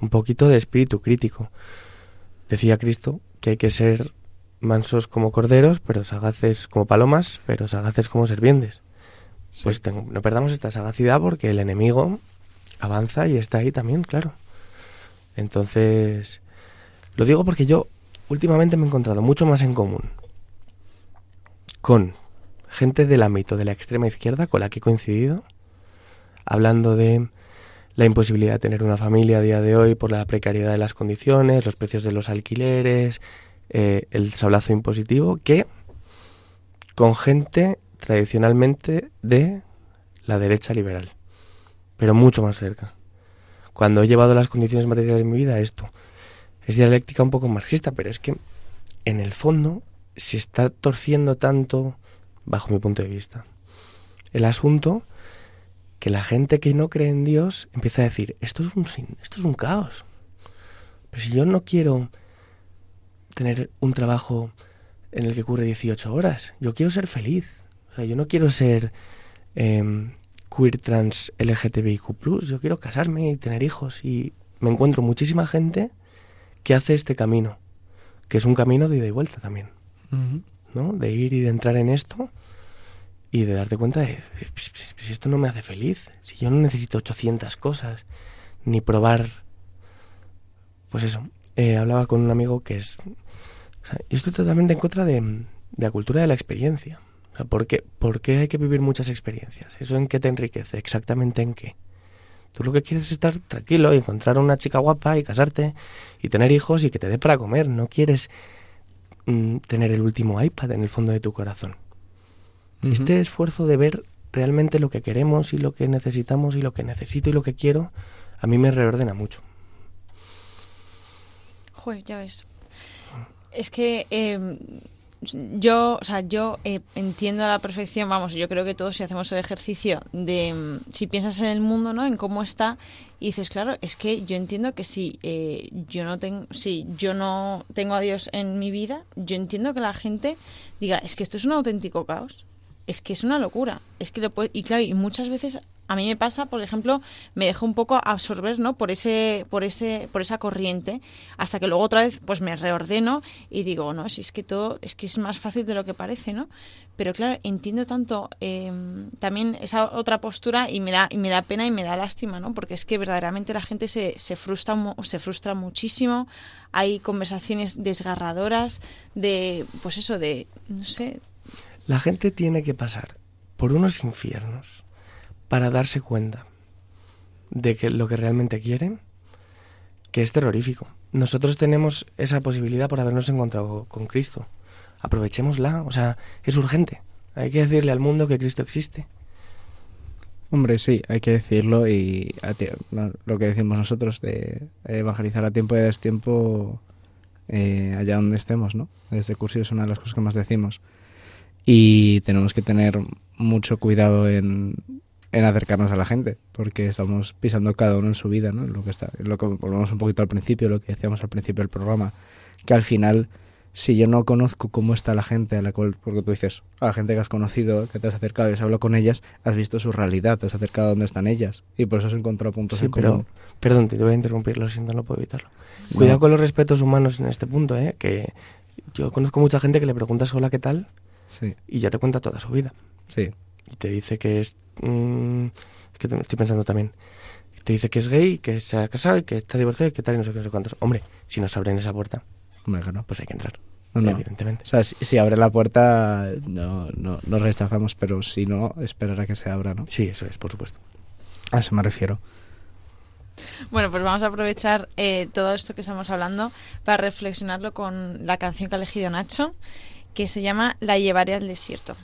[SPEAKER 5] Un poquito de espíritu crítico. Decía Cristo que hay que ser mansos como corderos, pero sagaces como palomas, pero sagaces como serpientes.
[SPEAKER 3] Sí.
[SPEAKER 5] Pues no perdamos esta sagacidad porque el enemigo avanza y está ahí también, claro. Entonces, lo digo porque yo últimamente me he encontrado mucho más en común con gente del ámbito de la extrema izquierda con la que he coincidido, hablando de la imposibilidad de tener una familia a día de hoy por la precariedad de las condiciones, los precios de los alquileres, eh, el sablazo impositivo, que con gente tradicionalmente de la derecha liberal, pero mucho más cerca. Cuando he llevado las condiciones materiales de mi vida a esto, es dialéctica un poco marxista, pero es que en el fondo se está torciendo tanto, bajo mi punto de vista, el asunto que la gente que no cree en Dios empieza a decir, esto es un, sin- esto es un caos. Pero si yo no quiero tener un trabajo en el que ocurre 18 horas, yo quiero ser feliz. O sea, yo no quiero ser em, queer trans LGTBIQ+, yo quiero casarme y tener hijos. Y me encuentro muchísima gente que hace este camino, que es un camino de ida y vuelta también. ¿no? De ir y de entrar en esto y de darte cuenta de, "Pues, pues, si esto no me hace feliz, si yo no necesito 800 cosas, ni probar, pues eso. Eh, hablaba con un amigo que es, o yo estoy totalmente en contra de, la cultura de la experiencia. O sea, ¿por qué, ¿por qué hay que vivir muchas experiencias? ¿Eso en qué te enriquece? ¿Exactamente en qué? Tú lo que quieres es estar tranquilo y encontrar una chica guapa y casarte y tener hijos y que te dé para comer. No quieres mm, tener el último iPad en el fondo de tu corazón. Este esfuerzo de ver realmente lo que queremos y lo que necesitamos y lo que necesito y lo que quiero, a mí me reordena mucho.
[SPEAKER 4] Joder, ya ves. Es que eh, yo, o sea, yo eh, entiendo a la perfección, vamos, yo creo que todos si hacemos el ejercicio de, mm, si piensas en el mundo, ¿no? En cómo está, y dices, claro, es que yo entiendo que si eh, yo no tengo, si yo no tengo a Dios en mi vida, yo entiendo que la gente diga, es que esto es un auténtico caos. Es que es una locura. Es que lo puede- y claro, y muchas veces a mí me pasa, por ejemplo, me dejo un poco absorber, ¿no? Por ese, por ese, por esa corriente, hasta que luego otra vez, pues me reordeno y digo, no, si es que todo, es que es más fácil de lo que parece, ¿no? Pero claro, entiendo tanto eh, también esa otra postura y me da, y me da pena y me da lástima, ¿no? Porque es que verdaderamente la gente se, se frustra, se frustra muchísimo. Hay conversaciones desgarradoras de, pues eso, de, no sé,
[SPEAKER 5] La gente tiene que pasar por unos infiernos para darse cuenta de que lo que realmente quieren, que es terrorífico. Nosotros tenemos esa posibilidad por habernos encontrado con Cristo. Aprovechémosla, o sea, es urgente. Hay que decirle al mundo que Cristo existe.
[SPEAKER 3] Hombre, sí, hay que decirlo y lo que decimos nosotros de evangelizar a tiempo y a destiempo eh, allá donde estemos, ¿no? Desde Cursillo es una de las cosas que más decimos. Y tenemos que tener mucho cuidado en, en acercarnos a la gente, porque estamos pisando cada uno en su vida, ¿no? Lo que está, lo que volvemos un poquito al principio, lo que decíamos al principio del programa, que al final si yo no conozco cómo está la gente a la cual, porque tú dices, a la gente que has conocido, que te has acercado y has hablado con ellas, has visto su realidad, te has acercado a donde están ellas y por eso has encontrado puntos
[SPEAKER 5] Sí,
[SPEAKER 3] en
[SPEAKER 5] pero,
[SPEAKER 3] común.
[SPEAKER 5] perdón, te voy a interrumpir, lo siento, no puedo evitarlo.
[SPEAKER 3] No.
[SPEAKER 5] Cuidado con los respetos humanos en este punto, ¿eh? Que yo conozco mucha gente que le preguntas hola, ¿qué tal?
[SPEAKER 3] Sí,
[SPEAKER 5] Y ya te cuenta toda su vida.
[SPEAKER 3] sí,
[SPEAKER 5] y te dice que es mm, es que estoy pensando también te dice que es gay que se ha casado y que está divorciado y que tal y no sé qué no sé cuántos hombre si nos abren esa puerta
[SPEAKER 3] hombre, claro.
[SPEAKER 5] pues hay que entrar
[SPEAKER 3] No, no.
[SPEAKER 5] evidentemente
[SPEAKER 3] O sea, si, si abre la puerta, no, no, no rechazamos, pero si no, esperar a que se abra, ¿no?
[SPEAKER 5] sí eso es por supuesto
[SPEAKER 3] A eso me refiero.
[SPEAKER 4] Bueno, pues vamos a aprovechar eh, todo esto que estamos hablando para reflexionarlo con la canción que ha elegido Nacho, que se llama La llevaré al desierto.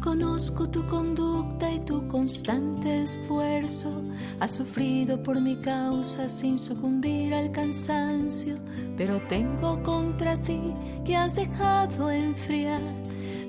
[SPEAKER 6] Conozco tu conducta y tu constante esfuerzo. Has sufrido por mi causa sin sucumbir al cansancio, pero tengo contra ti que has dejado enfriar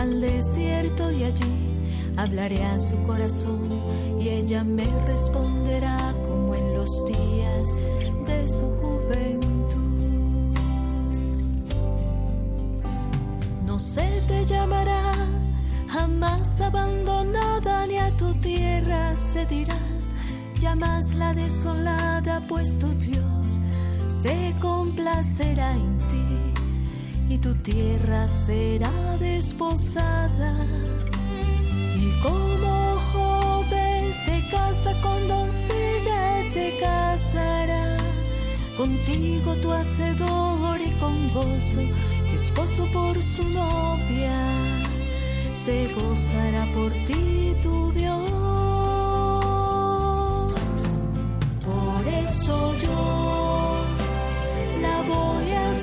[SPEAKER 6] al desierto y allí hablaré a su corazón y ella me responderá como en los días de su juventud. se te llamará, jamás abandonada ni a tu tierra se dirá, llamas la desolada, pues tu Dios se complacerá en y tu tierra será desposada. Y como joven se casa con doncella, se casará contigo tu hacedor y con gozo esposo por su novia, se gozará por ti tu Dios.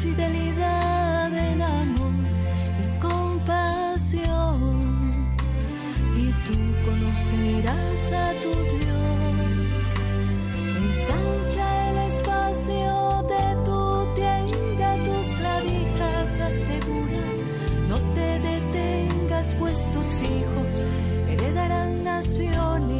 [SPEAKER 6] fidelidad en amor y compasión. Y tú conocerás a tu Dios. Ensancha el espacio de tu tienda, tus clavijas asegura. No te detengas, pues tus hijos heredarán naciones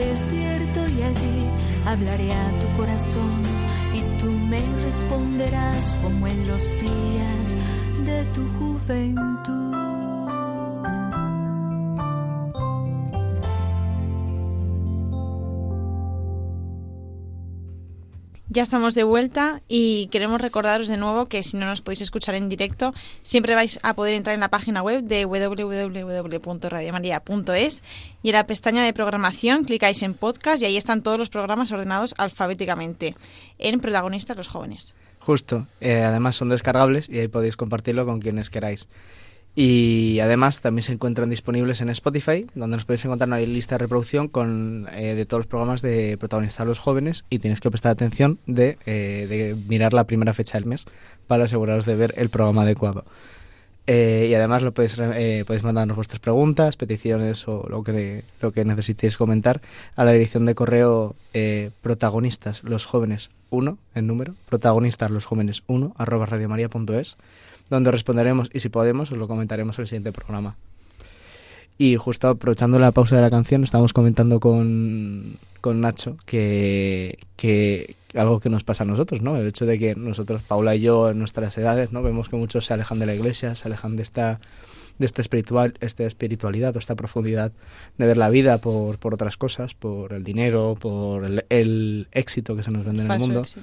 [SPEAKER 6] Desierto y allí hablaré a tu corazón y tú me responderás como en los días de tu juventud.
[SPEAKER 4] Ya estamos de vuelta y queremos recordaros de nuevo que si no nos podéis escuchar en directo, siempre vais a poder entrar en la página web de www.radiomaria.es y en la pestaña de programación clicáis en podcast y ahí están todos los programas ordenados alfabéticamente en protagonistas los jóvenes.
[SPEAKER 3] Justo. Eh, además son descargables y ahí podéis compartirlo con quienes queráis. Y además también se encuentran disponibles en Spotify, donde nos podéis encontrar una lista de reproducción con, eh, de todos los programas de protagonistas los jóvenes y tenéis que prestar atención de, eh, de, mirar la primera fecha del mes para aseguraros de ver el programa adecuado. Eh, y además lo podéis, podéis mandarnos vuestras preguntas, peticiones o lo que, lo que necesitéis comentar a la dirección de correo protagonistas los jóvenes 1 en número, protagonistas los jóvenes 1 arroba radiomaria.es donde responderemos y si podemos os lo comentaremos en el siguiente programa. Y justo aprovechando la pausa de la canción, estamos comentando con, con Nacho que, que, algo que nos pasa a nosotros, ¿no? El hecho de que nosotros, Paula y yo, en nuestras edades, ¿no? Vemos que muchos se alejan de la iglesia, se alejan de esta de esta, espiritual, esta espiritualidad o esta profundidad de ver la vida por, por otras cosas, por el dinero, por el, el éxito que se nos vende en el mundo
[SPEAKER 4] éxito.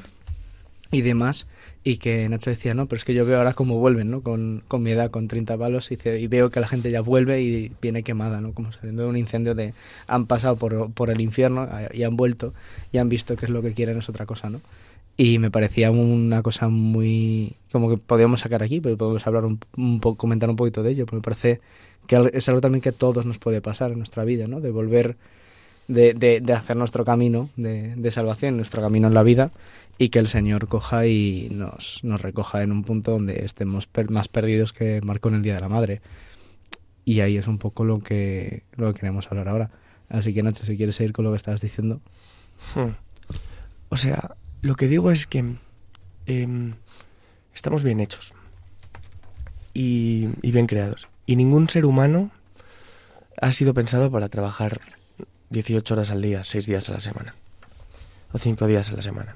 [SPEAKER 3] Y demás, y que Nacho decía, no, pero es que yo veo ahora cómo vuelven, ¿no? Con, con mi edad, con 30 palos, y, veo que la gente ya vuelve y viene quemada, ¿no? Como saliendo de un incendio de... Han pasado por, por el infierno y han vuelto y han visto que es lo que quieren es otra cosa, ¿no? Y me parecía una cosa muy... como que podíamos sacar aquí, pero podemos hablar un, un comentar un poquito de ello, porque me parece que es algo también que a todos nos puede pasar en nuestra vida, ¿no? De volver de, de, de hacer nuestro camino de salvación, nuestro camino en la vida, y que el Señor coja y nos, nos recoja en un punto donde estemos per- más perdidos que marcó en el Día de la Madre. Y ahí es un poco lo que, lo que queremos hablar ahora. Así que Nacho, si quieres seguir con lo que estabas diciendo.
[SPEAKER 5] Hmm. O sea, lo que digo es que em, estamos bien hechos y, y bien creados. Y ningún ser humano ha sido pensado para trabajar 18 horas al día, 6 días a la semana. O 5 días a la semana.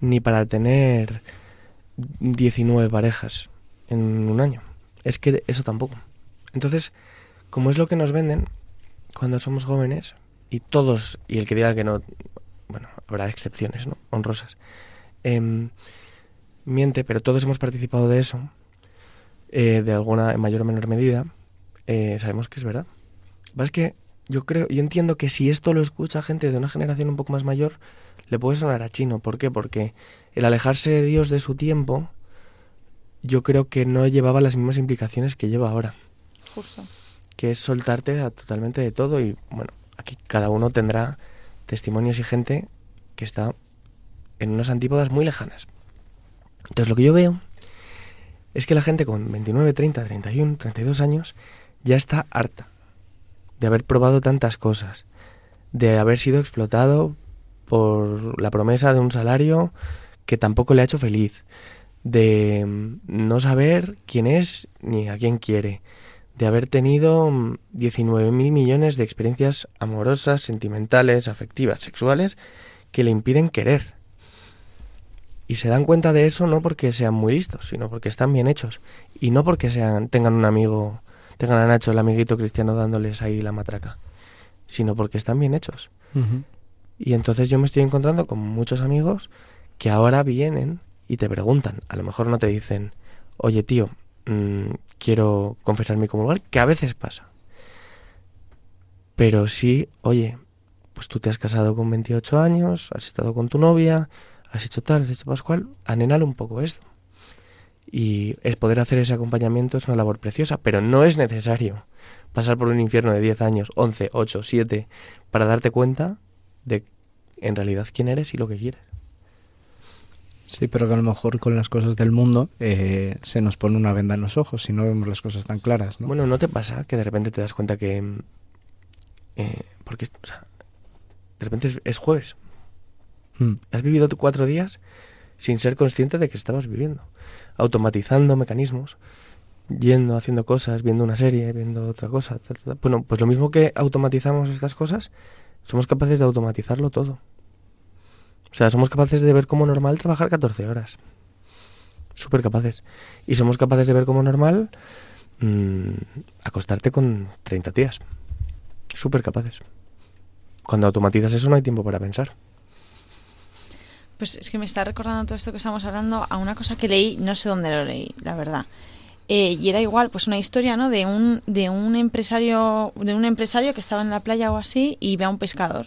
[SPEAKER 5] Ni para tener 19 parejas en un año. Es que eso tampoco. Entonces, como es lo que nos venden cuando somos jóvenes, y todos, y el que diga que no, bueno, habrá excepciones, ¿no? Honrosas. em, miente, pero todos hemos participado de eso, eh, de alguna, en mayor o menor medida, eh, sabemos que es verdad. Lo Es que yo creo, yo entiendo que si esto lo escucha gente de una generación un poco más mayor, le puede sonar a chino. ¿Por qué? Porque el alejarse de Dios de su tiempo, yo creo que no llevaba las mismas implicaciones que lleva ahora
[SPEAKER 4] Justo.
[SPEAKER 5] que es soltarte a- totalmente de todo y bueno, aquí cada uno tendrá testimonios y gente que está en unas antípodas muy lejanas. Entonces lo que yo veo es que la gente con 29, 30, 31, 32 años ya está harta de haber probado tantas cosas, de haber sido explotado por la promesa de un salario que tampoco le ha hecho feliz, de mm, no saber quién es ni a quién quiere, de haber tenido mm, 19 mil millones de experiencias amorosas, sentimentales, afectivas, sexuales, que le impiden querer. Y se dan cuenta de eso no porque sean muy listos, sino porque están bien hechos. Y no porque sean, tengan un amigo, tengan a Nacho, el amiguito cristiano, dándoles ahí la matraca, sino porque están bien hechos. Y entonces yo me estoy encontrando con muchos amigos que ahora vienen y te preguntan. A lo mejor no te dicen, oye tío, mm, quiero confesarme como lugar, que a veces pasa. Pero sí, oye, pues tú te has casado con 28 años, has estado con tu novia, has hecho tal, has hecho pascual, anhelar un poco esto. Y el poder hacer ese acompañamiento es una labor preciosa, pero no es necesario pasar por un infierno de 10 años, 11, 8, 7, para darte cuenta de en realidad quién eres y lo que quieres.
[SPEAKER 3] Sí, pero que a lo mejor con las cosas del mundo eh, se nos pone una venda en los ojos si no vemos las cosas tan claras, ¿no?
[SPEAKER 5] Bueno, ¿no te pasa que de repente te das cuenta que... mm, eh, porque, o sea, de repente es, es jueves.
[SPEAKER 3] Mm.
[SPEAKER 5] Has vivido cuatro días sin ser consciente de que estabas viviendo. Automatizando mecanismos, yendo, haciendo cosas, viendo una serie, viendo otra cosa. ta, ta, ta. Bueno, pues lo mismo que automatizamos estas cosas, somos capaces de automatizarlo todo. O sea, somos capaces de ver como normal trabajar 14 horas. Súper capaces. Y somos capaces de ver como normal mm, acostarte con 30 tías. Súper capaces. Cuando automatizas eso no hay tiempo para pensar.
[SPEAKER 4] Pues es que me está recordando todo esto que estamos hablando a una cosa que leí, no sé dónde lo leí, la verdad. Eh, y era igual, pues una historia, ¿no? De un, de un empresario, de un empresario que estaba en la playa o así y ve a un pescador.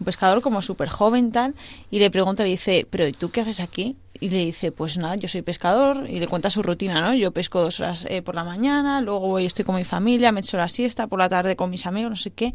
[SPEAKER 4] Un pescador como súper joven tal, y le pregunta, le dice, pero ¿y tú qué haces aquí? Y le dice, pues nada, yo soy pescador, y le cuenta su rutina, ¿no? Yo pesco dos horas eh, por la mañana, luego voy, estoy con mi familia, me echo la siesta, por la tarde con mis amigos, no sé qué.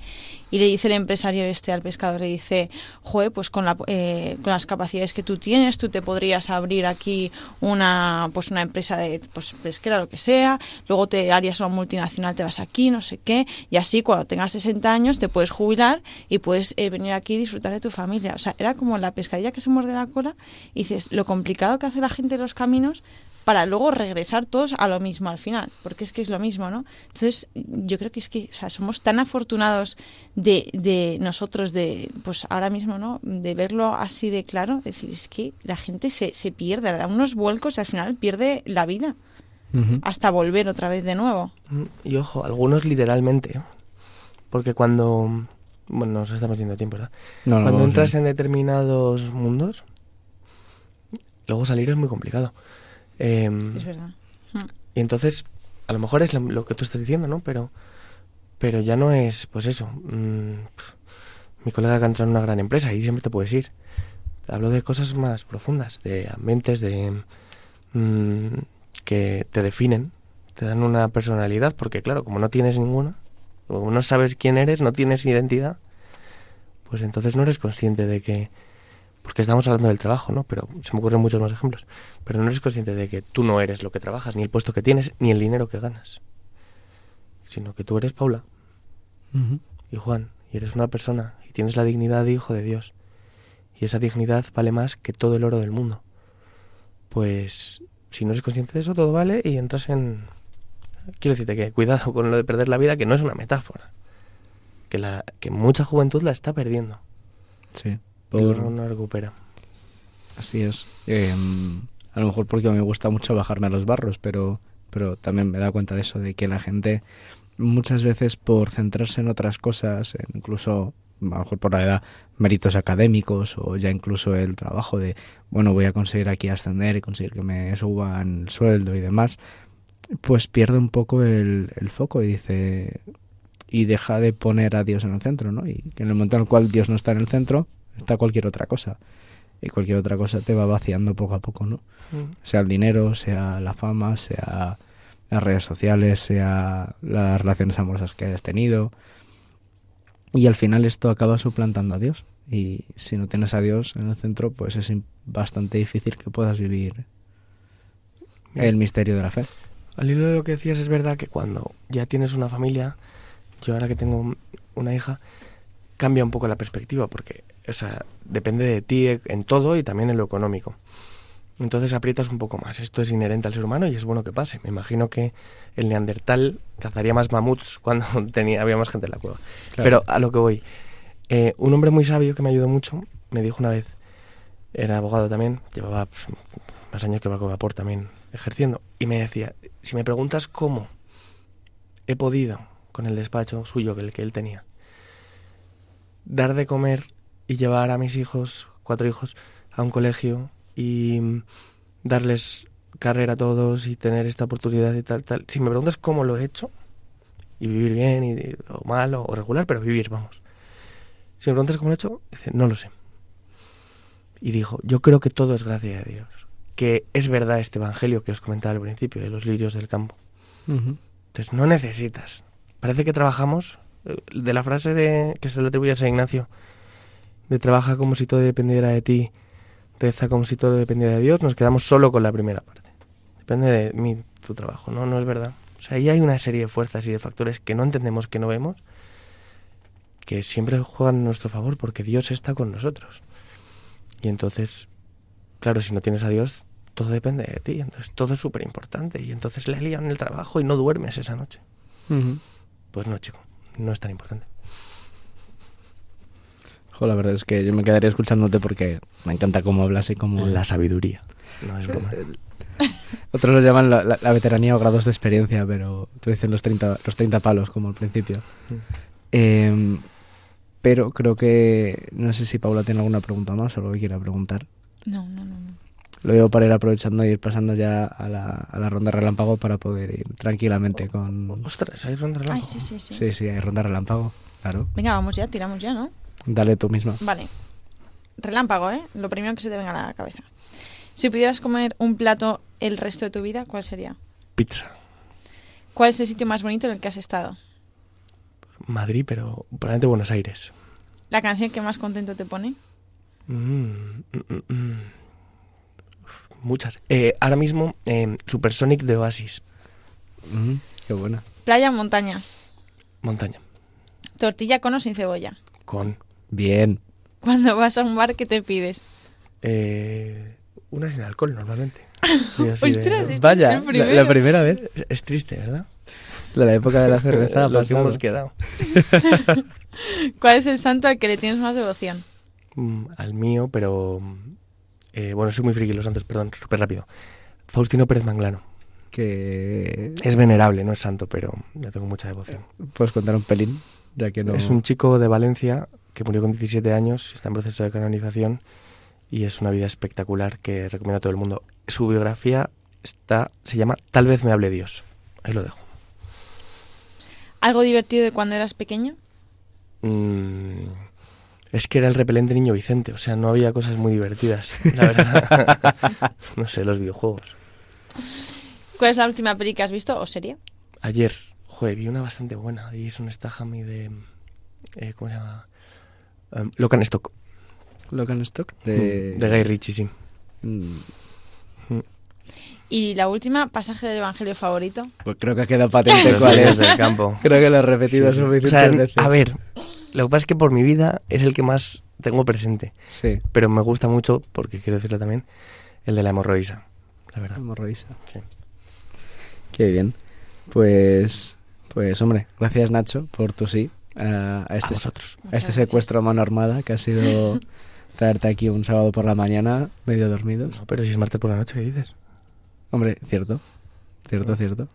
[SPEAKER 4] Y le dice el empresario este al pescador, le dice, joder, pues con, la, eh, con las capacidades que tú tienes, tú te podrías abrir aquí una, pues una empresa de pues, pesquera, lo que sea, luego te harías una multinacional, te vas aquí, no sé qué, y así cuando tengas 60 años te puedes jubilar y puedes eh, venir aquí y disfrutar de tu familia. O sea, era como la pescadilla que se muerde la cola y dices, lo complicado que hace la gente en los caminos para luego regresar todos a lo mismo al final, porque es que es lo mismo, ¿no? Entonces, yo creo que es que, o sea, somos tan afortunados de, de nosotros, de, pues ahora mismo, ¿no? De verlo así de claro, decir, es que la gente se, se pierde, da unos vuelcos y al final pierde la vida. Hasta volver otra vez de nuevo.
[SPEAKER 5] Mm, Y ojo, algunos literalmente. ¿eh? Porque cuando... Bueno, nos estamos yendo tiempo, ¿verdad?
[SPEAKER 3] No, no,
[SPEAKER 5] cuando entras en determinados mundos, luego salir es muy complicado. Em,
[SPEAKER 4] Es verdad.
[SPEAKER 5] y entonces, a lo mejor es lo, lo que tú estás diciendo, ¿no? Pero, pero ya no es, pues eso. mm, mi colega que ha entrado en una gran empresa y siempre te puedes ir. Hablo de cosas más profundas, de ambientes, de mm, que te definen, te dan una personalidad, porque claro, como no tienes ninguna, como no sabes quién eres, no tienes identidad, pues entonces no eres consciente de que, porque estamos hablando del trabajo, ¿no? Pero se me ocurren muchos más ejemplos, pero no eres consciente de que tú no eres lo que trabajas, ni el puesto que tienes, ni el dinero que ganas, sino que tú eres Paula y Juan, y eres una persona, y tienes la dignidad de hijo de Dios, y esa dignidad vale más que todo el oro del mundo. Pues si no eres consciente de eso, todo vale y entras en... Quiero decirte que cuidado con lo de perder la vida, que no es una metáfora. Que, la, que mucha juventud la está perdiendo.
[SPEAKER 3] Sí. Por-
[SPEAKER 5] no recupera.
[SPEAKER 3] Así es. Eh, a lo mejor porque me gusta mucho bajarme a los barros, pero, pero también me da cuenta de eso, de que la gente muchas veces por centrarse en otras cosas, incluso a lo mejor por la edad, méritos académicos o ya incluso el trabajo de, bueno, voy a conseguir aquí ascender y conseguir que me suban el sueldo y demás, pues pierde un poco el, el foco y dice y deja de poner a Dios en el centro, ¿no? Y que en el momento en el cual Dios no está en el centro, está cualquier otra cosa. Y cualquier otra cosa te va vaciando poco a poco, ¿no? Sea el dinero, sea la fama, sea las redes sociales, sea las relaciones amorosas que hayas tenido. Y al final esto acaba suplantando a Dios. Y si no tienes a Dios en el centro, pues es bastante difícil que puedas vivir el misterio de la fe.
[SPEAKER 5] Al hilo de lo que decías, es verdad que cuando ya tienes una familia, yo ahora que tengo una hija, cambia un poco la perspectiva, porque, o sea, depende de ti en todo y también en lo económico. Entonces aprietas un poco más. Esto es inherente al ser humano y es bueno que pase. Me imagino que el neandertal cazaría más mamuts cuando tenía, había más gente en la cueva.
[SPEAKER 3] Claro.
[SPEAKER 5] Pero a lo que voy. eh, un hombre muy sabio que me ayudó mucho me dijo una vez, era abogado también, llevaba pues, más años que Paco Vapor también ejerciendo, y me decía, si me preguntas cómo he podido, con el despacho suyo que el que él tenía, dar de comer y llevar a mis hijos, cuatro hijos, a un colegio y mm, darles carrera a todos y tener esta oportunidad y tal, tal. Si me preguntas cómo lo he hecho, y vivir bien, y, o mal, o regular, pero vivir, vamos. Si me preguntas cómo lo he hecho, dice, no lo sé. Y dijo, yo creo que todo es gracia de Dios. Que es verdad este evangelio que os comentaba al principio, de los lirios del campo.
[SPEAKER 3] Ujú.
[SPEAKER 5] Entonces no necesitas. Parece que trabajamos, eh, de la frase de que se le atribuye a San Ignacio, de trabaja como si todo dependiera de ti, reza como si todo dependiera de Dios, nos quedamos solo con la primera parte. Depende de mí tu trabajo, ¿no? No es verdad. O sea, ahí hay una serie de fuerzas y de factores que no entendemos, que no vemos, que siempre juegan a nuestro favor porque Dios está con nosotros. Y entonces, claro, si no tienes a Dios, todo depende de ti. Entonces todo es súper importante. Y entonces le lían en el trabajo y no duermes esa noche. Pues no, chico, no es tan importante.
[SPEAKER 3] Jo, la verdad es que yo me quedaría escuchándote porque me encanta cómo hablas y cómo...
[SPEAKER 5] La sabiduría. No es broma.
[SPEAKER 3] Otros lo llaman la, la- la veteranía o grados de experiencia, pero tú dicen los 30, los 30 palos como al principio. Em, pero creo que... No sé si Paula tiene alguna pregunta más o algo que quiera preguntar.
[SPEAKER 4] No, no, no. no.
[SPEAKER 3] Lo digo para ir aprovechando y ir pasando ya a la, a la ronda relámpago para poder ir tranquilamente con...
[SPEAKER 5] Ostras, hay ronda
[SPEAKER 4] Ay,
[SPEAKER 5] relámpago.
[SPEAKER 4] sí, sí, sí,
[SPEAKER 3] Sí, sí, hay ronda relámpago, claro.
[SPEAKER 4] Venga, vamos ya, tiramos ya, ¿no?
[SPEAKER 3] Dale tú misma.
[SPEAKER 4] Vale. Relámpago, ¿eh? Lo primero que se te venga a la cabeza. Si pudieras comer un plato el resto de tu vida, ¿cuál sería?
[SPEAKER 5] Pizza.
[SPEAKER 4] ¿Cuál es el sitio más bonito en el que has estado?
[SPEAKER 5] Madrid, pero probablemente Buenos Aires.
[SPEAKER 4] ¿La canción que más contento te pone?
[SPEAKER 5] Mm, mm, mm, mm. Uf, Muchas. Eh, ahora mismo, eh, Supersonic de Oasis.
[SPEAKER 3] Qué buena.
[SPEAKER 4] Playa o montaña.
[SPEAKER 5] Montaña.
[SPEAKER 4] Tortilla con o sin cebolla.
[SPEAKER 5] Con
[SPEAKER 3] Bien.
[SPEAKER 4] Cuando vas a un bar, ¿qué te pides?
[SPEAKER 5] eh, una sin alcohol, normalmente. Sí, así de-
[SPEAKER 4] Ostras,
[SPEAKER 3] Vaya, la, la primera vez.
[SPEAKER 5] Es- triste, ¿verdad?
[SPEAKER 3] De la época de la cerveza.
[SPEAKER 5] Lo que
[SPEAKER 3] pasado.
[SPEAKER 5] hemos quedado.
[SPEAKER 4] ¿Cuál es el santo al que le tienes más devoción?
[SPEAKER 5] Mm, al mío, pero... eh, bueno, soy muy friki, los santos, perdón, súper rápido. Faustino Pérez Manglano.
[SPEAKER 3] que
[SPEAKER 5] Es venerable, no es santo, pero le tengo mucha devoción.
[SPEAKER 3] puedes contar un pelín, ya que no...
[SPEAKER 5] Es un chico de Valencia que murió con 17 años, está en proceso de canonización y es una vida espectacular que recomiendo a todo el mundo. Su biografía está, se llama Tal vez me hable Dios. Ahí lo dejo.
[SPEAKER 4] ¿Algo divertido de cuando eras pequeño?
[SPEAKER 5] Mm, es que era el repelente niño Vicente, o sea, no había cosas muy divertidas, la verdad. no sé, los videojuegos.
[SPEAKER 4] ¿Cuál es la última peli que has visto o serie?
[SPEAKER 5] Ayer, joder, vi una bastante buena. Y es un Staham y de... eh, ¿Cómo se llama? Um, Locan Stock.
[SPEAKER 3] Locan Stock de...
[SPEAKER 5] De Guy Ritchie, sí.
[SPEAKER 3] Mm,
[SPEAKER 4] Y la última, pasaje del Evangelio favorito.
[SPEAKER 3] Pues creo que ha quedado patente cuál es.
[SPEAKER 5] del campo.
[SPEAKER 3] Creo que lo he repetido
[SPEAKER 5] Sí, sí. O
[SPEAKER 3] suficientes
[SPEAKER 5] sea,
[SPEAKER 3] veces.
[SPEAKER 5] a ver, lo que pasa es que por mi vida es el que más tengo presente.
[SPEAKER 3] Sí,
[SPEAKER 5] Pero me gusta mucho, porque quiero decirlo también, el de la hemorroísa, la verdad.
[SPEAKER 3] hemorroísa.
[SPEAKER 5] Sí.
[SPEAKER 3] Qué bien. Pues, pues hombre, gracias Nacho por tu sí a, a
[SPEAKER 5] A
[SPEAKER 3] este,
[SPEAKER 5] vosotros.
[SPEAKER 3] a este secuestro a mano armada que ha sido traerte aquí un sábado por la mañana, medio dormidos.
[SPEAKER 5] No, pero si es martes por la noche, ¿qué dices?
[SPEAKER 3] Hombre, cierto, cierto, cierto.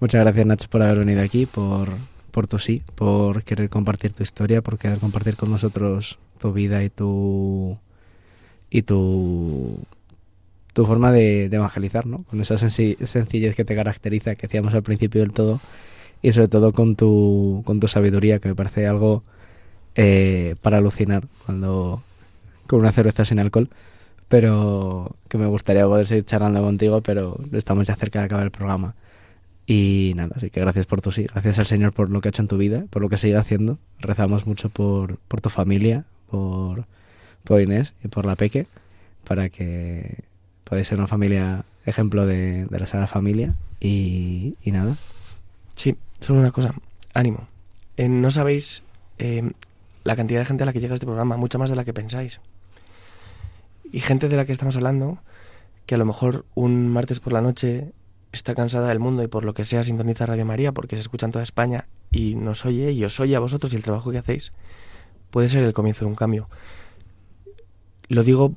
[SPEAKER 3] Muchas gracias Nacho por haber venido aquí, por, por tu sí, por querer compartir tu historia, por querer compartir con nosotros tu vida y tu y tu tu forma de, evangelizar, ¿no? Con esa sensi- sencillez que te caracteriza, que hacíamos al principio del todo, y sobre todo con tu con tu sabiduría, que me parece algo eh, para alucinar cuando con una cerveza sin alcohol pero que me gustaría poder seguir charlando contigo, pero estamos ya cerca de acabar el programa. Y nada, así que gracias por tu sí, gracias al Señor por lo que ha hecho en tu vida, por lo que sigue haciendo. Rezamos mucho por, por tu familia, por, por Inés y por la Peque, para que podáis ser una familia ejemplo de, de la Sagrada Familia. Y, y nada,
[SPEAKER 5] Sí, solo una cosa. Ánimo. Eh, no sabéis eh, la cantidad de gente a la que llega este programa, mucha más de la que pensáis. Y gente de la que estamos hablando, que a lo mejor un martes por la noche está cansada del mundo y por lo que sea sintoniza Radio María porque se escucha en toda España y nos oye y os oye a vosotros y el trabajo que hacéis, puede ser el comienzo de un cambio. Lo digo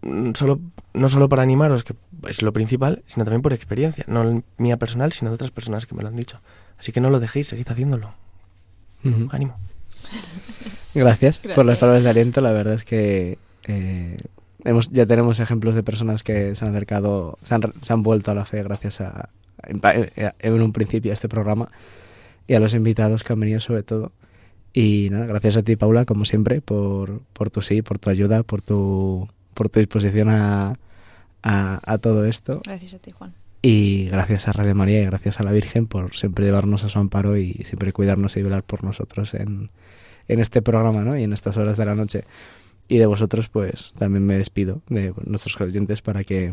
[SPEAKER 5] mm, solo, no solo para animaros, que es lo principal, sino también por experiencia, no mía personal, sino de otras personas que me lo han dicho. Así que no lo dejéis, seguid haciéndolo.
[SPEAKER 3] Ujú.
[SPEAKER 5] Ánimo.
[SPEAKER 3] Gracias, por las
[SPEAKER 4] Gracias.
[SPEAKER 3] palabras de aliento. La verdad es que eh, hemos, ya tenemos ejemplos de personas que se han acercado, se han, se han vuelto a la fe gracias a, eh, en un principio a este programa y a los invitados que han venido sobre todo. Y nada, gracias a ti, Paula, como siempre, por, por tu sí, por tu ayuda, por tu, por tu disposición a, a, a todo esto.
[SPEAKER 4] Gracias a ti, Juan.
[SPEAKER 3] Y gracias a Radio María y gracias a la Virgen por siempre llevarnos a su amparo y siempre cuidarnos y velar por nosotros en, en este programa ¿no? y en estas horas de la noche. Y de vosotros, pues también me despido de nuestros oyentes para que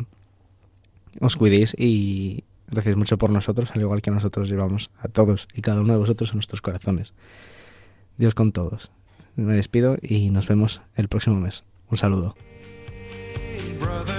[SPEAKER 3] os cuidéis y recéis mucho por nosotros, al igual que nosotros llevamos a todos y cada uno de vosotros en nuestros corazones. Dios con todos. Me despido y nos vemos el próximo mes. Un saludo.
[SPEAKER 1] Brother.